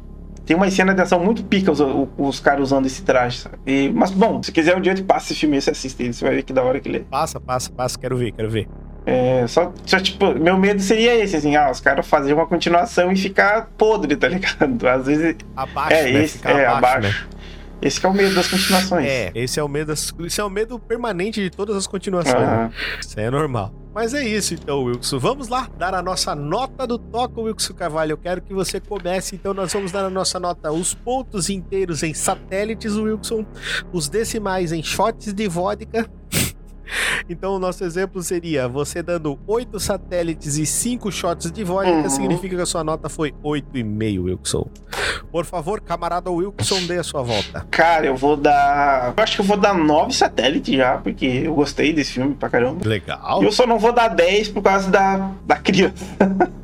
C: tem uma cena de ação muito pica os, os, os caras usando esse traje, sabe? E, mas, bom, se quiser um dia eu te passo esse filme, você assiste ele, você vai ver que da hora que ele é.
B: Passa, passa, passa, quero ver, quero ver.
C: É, só, só, tipo, meu medo seria esse, assim, ah, os caras fazerem uma continuação e ficar podre, tá ligado? Às vezes.
B: Abaixo,
C: é,
B: né?
C: esse, é, abaixo. abaixo. Né? Esse é o medo das continuações.
B: É, esse é o medo das, esse é o medo permanente de todas as continuações. Uhum. Né? Isso aí é normal. Mas é isso então, Wilson. Vamos lá dar a nossa nota do toque, Wilson Carvalho. Eu quero que você comece, então nós vamos dar a nossa nota, os pontos inteiros em satélites, Wilson, os decimais em shots de vodka então, o nosso exemplo seria você dando 8 satélites e 5 shots de vodka, uhum. significa que a sua nota foi 8,5, Wilson. Por favor, camarada Wilson, dê a sua volta.
C: Cara, eu vou dar. Eu acho que eu vou dar 9 satélites já, porque eu gostei desse filme pra caramba.
B: Legal.
C: Eu só não vou dar 10 por causa da, da criança.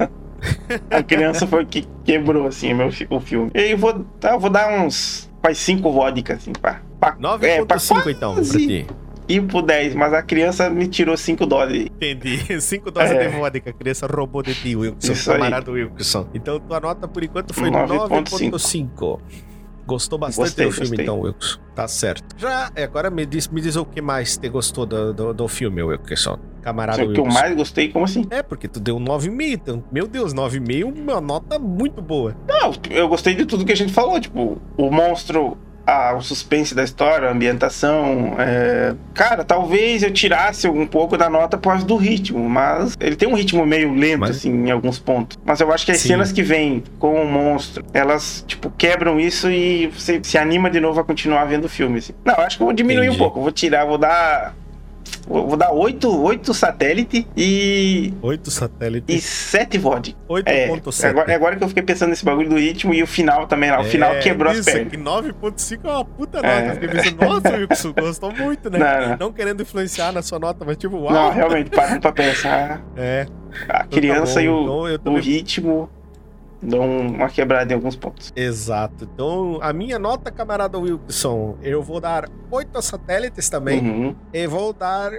C: a criança foi que quebrou, assim, meu, o filme. E eu vou, eu vou dar uns. Faz 5 vodka, assim, pá.
B: 9,5 é, então, pra ti
C: ir pro 10, mas a criança me tirou 5 doses.
B: Entendi. 5 doses é. de vodka. A criança roubou de ti, Wilson. Isso camarada aí. Wilson. Então tua nota por enquanto foi 9.5. Gostou bastante gostei, do filme, gostei. então, Wilson. Tá certo. Já, é, agora me diz, me diz o que mais te gostou do, do, do filme, Wilson. Camarada.
C: O que eu mais gostei, como assim?
B: É, porque tu deu 9,5. Então, meu Deus, 9,5 uma nota muito boa.
C: Não, eu gostei de tudo que a gente falou. Tipo, o monstro a, o suspense da história, a ambientação. É... Cara, talvez eu tirasse um pouco da nota por causa do ritmo, mas ele tem um ritmo meio lento, mas... assim, em alguns pontos. Mas eu acho que as Sim. cenas que vêm com o monstro, elas, tipo, quebram isso e você se anima de novo a continuar vendo o filme. Assim. Não, eu acho que eu vou diminuir Entendi. um pouco. Vou tirar, vou dar Vou dar 8, 8 satélite e.
B: 8 satélite.
C: E 7 VOD.
B: 8.7. É,
C: agora, agora que eu fiquei pensando nesse bagulho do ritmo e o final também lá. O é, final quebrou
B: isso,
C: as pernas.
B: Que 9.5 é uma puta nota. É. Eu fiquei pensando, nossa, Wilson, gostou muito, né? Não, não. não, querendo influenciar na sua nota, mas tipo, uau.
C: Não, realmente, parando pra pensar.
B: É.
C: A criança então, tá e o, então, também... o ritmo dão uma quebrada em alguns pontos.
B: Exato. Então, a minha nota, camarada Wilson, eu vou dar 8 satélites também. Uhum. E vou dar.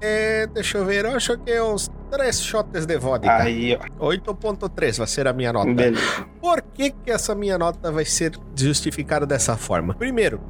B: É, deixa eu ver, eu acho que é uns 3 shots de vodka.
C: Aí, ó.
B: 8.3 vai ser a minha nota. Beleza. Por que, que essa minha nota vai ser justificada dessa forma? Primeiro,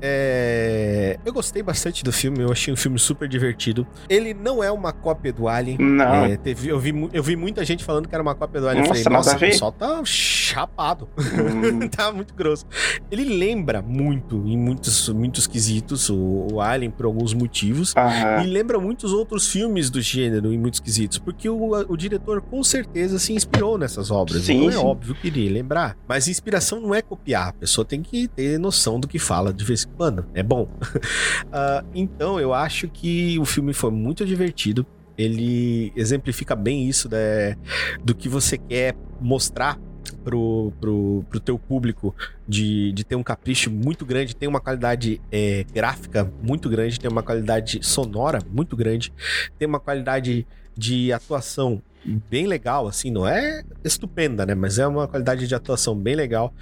B: é... Eu gostei bastante do filme, eu achei um filme super divertido. Ele não é uma cópia do Alien.
C: Não.
B: É, teve, eu, vi, eu vi muita gente falando que era uma cópia do Alien. Nossa, eu falei, nossa, o pessoal tá chapado. Hum. tá muito grosso. Ele lembra muito, em muitos, muitos quesitos, o, o Alien por alguns motivos. E lembra muitos outros filmes do gênero, em muitos quesitos. Porque o, o diretor com certeza se inspirou nessas obras. Sim, então é óbvio que iria lembrar. Mas inspiração não é copiar. A pessoa tem que ter noção do que fala de vez mano, é bom. uh, então, eu acho que o filme foi muito divertido. Ele exemplifica bem isso né, do que você quer mostrar pro, pro, pro teu público de, de ter um capricho muito grande, tem uma qualidade é, gráfica muito grande, tem uma qualidade sonora muito grande, tem uma qualidade de atuação bem legal, assim, não é estupenda, né? Mas é uma qualidade de atuação bem legal.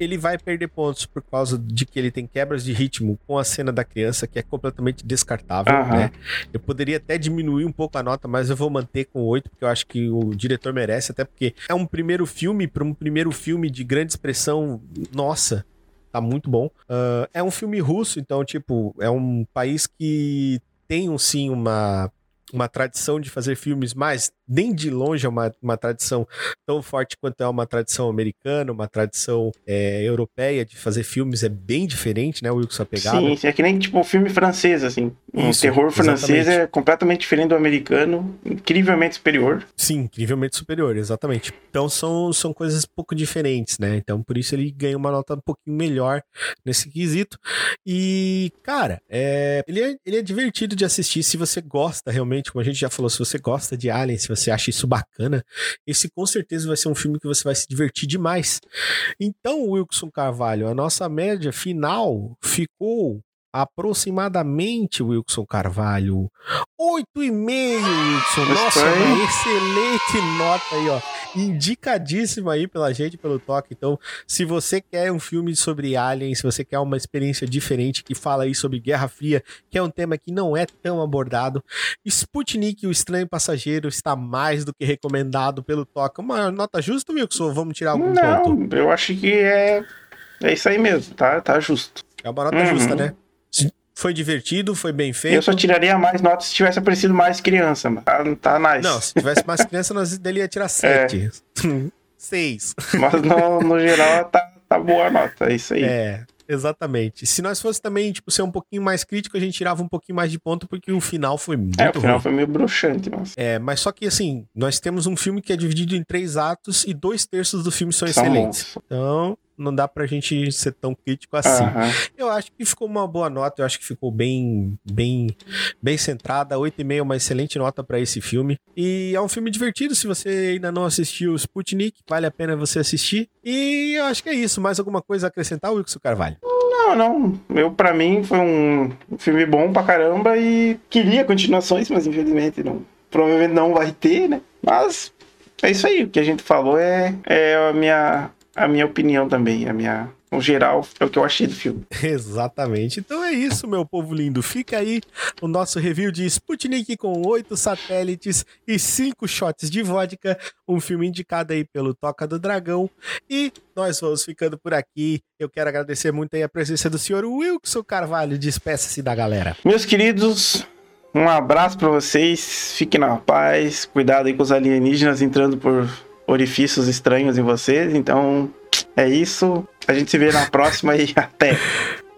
B: Ele vai perder pontos por causa de que ele tem quebras de ritmo com a cena da criança, que é completamente descartável, uhum. né? Eu poderia até diminuir um pouco a nota, mas eu vou manter com 8, porque eu acho que o diretor merece, até porque é um primeiro filme, para um primeiro filme de grande expressão, nossa, tá muito bom. Uh, é um filme russo, então, tipo, é um país que tem, sim, uma uma tradição de fazer filmes mais, nem de longe é uma, uma tradição tão forte quanto é uma tradição americana, uma tradição é, europeia de fazer filmes, é bem diferente, né, Wilson, a pegada.
C: Sim, é que nem tipo filme francês, assim. Um Isso, terror francês exatamente. é completamente diferente do americano, incrivelmente superior.
B: Sim, incrivelmente superior, exatamente. Então são, são coisas um pouco diferentes, né? Então por isso ele ganha uma nota um pouquinho melhor nesse quesito. E, cara, é, ele, é, ele é divertido de assistir se você gosta realmente, como a gente já falou, se você gosta de Alien, se você acha isso bacana, esse com certeza vai ser um filme que você vai se divertir demais. Então, Wilson Carvalho, a nossa média final ficou aproximadamente, Wilson Carvalho. 8,5, Wilson. Nossa, uma excelente nota aí, ó. Indicadíssima aí pela gente, pelo toque. Então, se você quer um filme sobre aliens, se você quer uma experiência diferente que fala aí sobre Guerra Fria, que é um tema que não é tão abordado, Sputnik, o estranho passageiro, está mais do que recomendado pelo toque. Uma nota justa, Wilson? Vamos tirar algum
C: não,
B: ponto?
C: eu acho que é... É isso aí mesmo, tá, tá justo.
B: É uma nota uhum. justa, né? Foi divertido, foi bem feito.
C: Eu só tiraria mais notas se tivesse aparecido mais criança, mano. Tá, tá nice.
B: Não, se tivesse mais criança, nós dele ia tirar 7. É. 6.
C: Mas no, no geral tá, tá boa a nota, é isso aí.
B: É. Exatamente. Se nós fosse também, tipo, ser um pouquinho mais crítico, a gente tirava um pouquinho mais de ponto, porque o final foi muito É,
C: o final ruim. foi meio bruxante, nossa.
B: É, mas só que, assim, nós temos um filme que é dividido em três atos e dois terços do filme são, são excelentes. Bons. Então, não dá pra gente ser tão crítico assim. Uhum. Eu acho que ficou uma boa nota, eu acho que ficou bem bem bem centrada. 8,5 é uma excelente nota para esse filme. E é um filme divertido, se você ainda não assistiu Sputnik, vale a pena você assistir. E eu acho que é isso. Mais alguma coisa a acrescentar, Wilson Carvalho?
C: Não, não. Eu, para mim, foi um filme bom pra caramba e queria continuações, mas infelizmente não. Provavelmente não vai ter, né? Mas é isso aí. O que a gente falou é, é a minha a minha opinião também, a minha no geral, é o que eu achei do filme.
B: Exatamente. Então é isso, meu povo lindo. Fica aí o nosso review de Sputnik com oito satélites e cinco shots de vodka. Um filme indicado aí pelo Toca do Dragão. E nós vamos ficando por aqui. Eu quero agradecer muito aí a presença do senhor Wilson Carvalho. Despeça-se da galera.
C: Meus queridos, um abraço para vocês. Fiquem na paz. Cuidado aí com os alienígenas entrando por orifícios estranhos em vocês. Então, é isso. A gente se vê na próxima e até.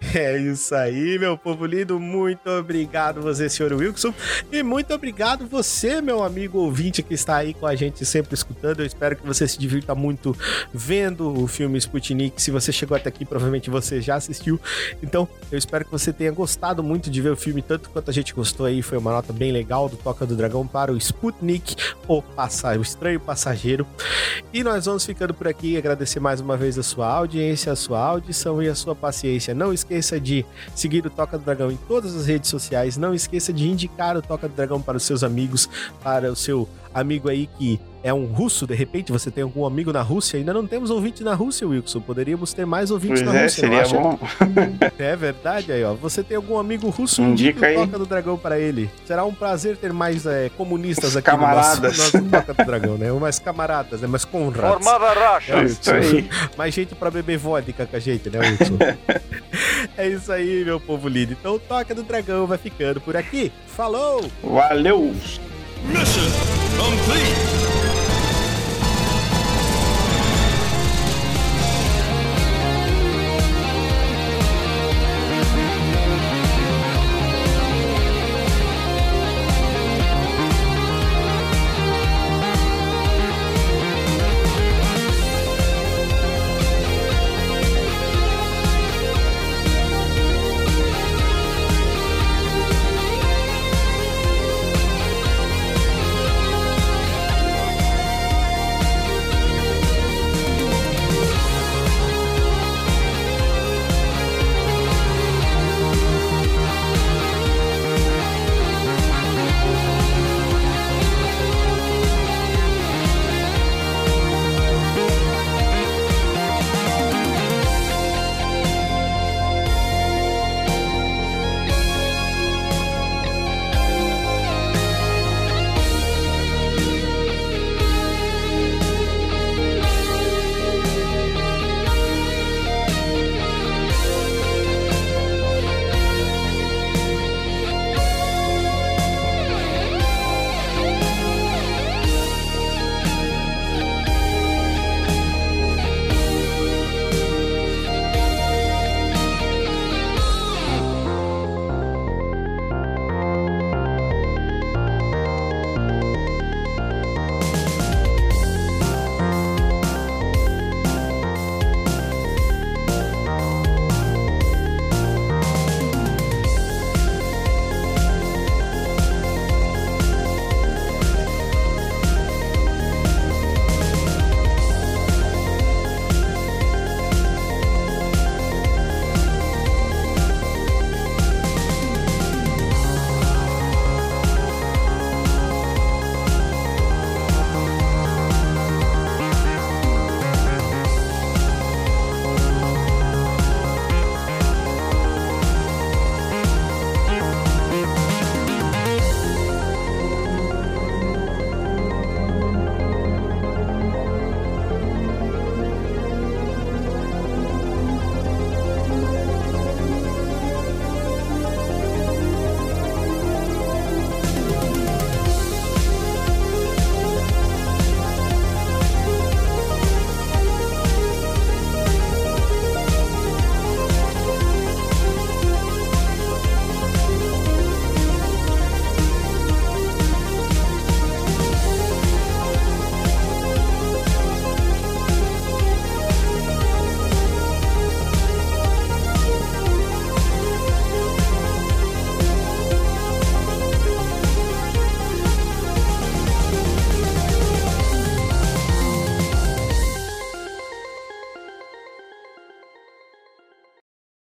B: É isso aí, meu povo lindo. Muito obrigado você, senhor Wilson. E muito obrigado você, meu amigo ouvinte, que está aí com a gente sempre escutando. Eu espero que você se divirta muito vendo o filme Sputnik. Se você chegou até aqui, provavelmente você já assistiu. Então, eu espero que você tenha gostado muito de ver o filme, tanto quanto a gente gostou aí. Foi uma nota bem legal do Toca do Dragão para o Sputnik, o, passageiro, o estranho passageiro. E nós vamos ficando por aqui. Agradecer mais uma vez a sua audiência, a sua audição e a sua paciência. Não esqueça esqueça de seguir o Toca do Dragão em todas as redes sociais. Não esqueça de indicar o Toca do Dragão para os seus amigos, para o seu amigo aí que é um russo, de repente você tem algum amigo na Rússia, ainda não temos ouvinte na Rússia, Wilson. Poderíamos ter mais ouvintes pois na
C: é,
B: Rússia,
C: seria bom.
B: é verdade aí, ó. Você tem algum amigo russo?
C: Indica aí.
B: Toca do Dragão para ele. Será um prazer ter mais é, comunistas
C: Os
B: aqui
C: camaradas.
B: no nosso, nosso Toca do Dragão, né? Mais camaradas, né? Mais conrads.
C: Formada racha. É,
B: isso aí. Mais gente para beber vodka com a gente, né, Wilson? é isso aí, meu povo lindo. Então o Toca do Dragão vai ficando por aqui. Falou!
C: Valeu! Mission complete!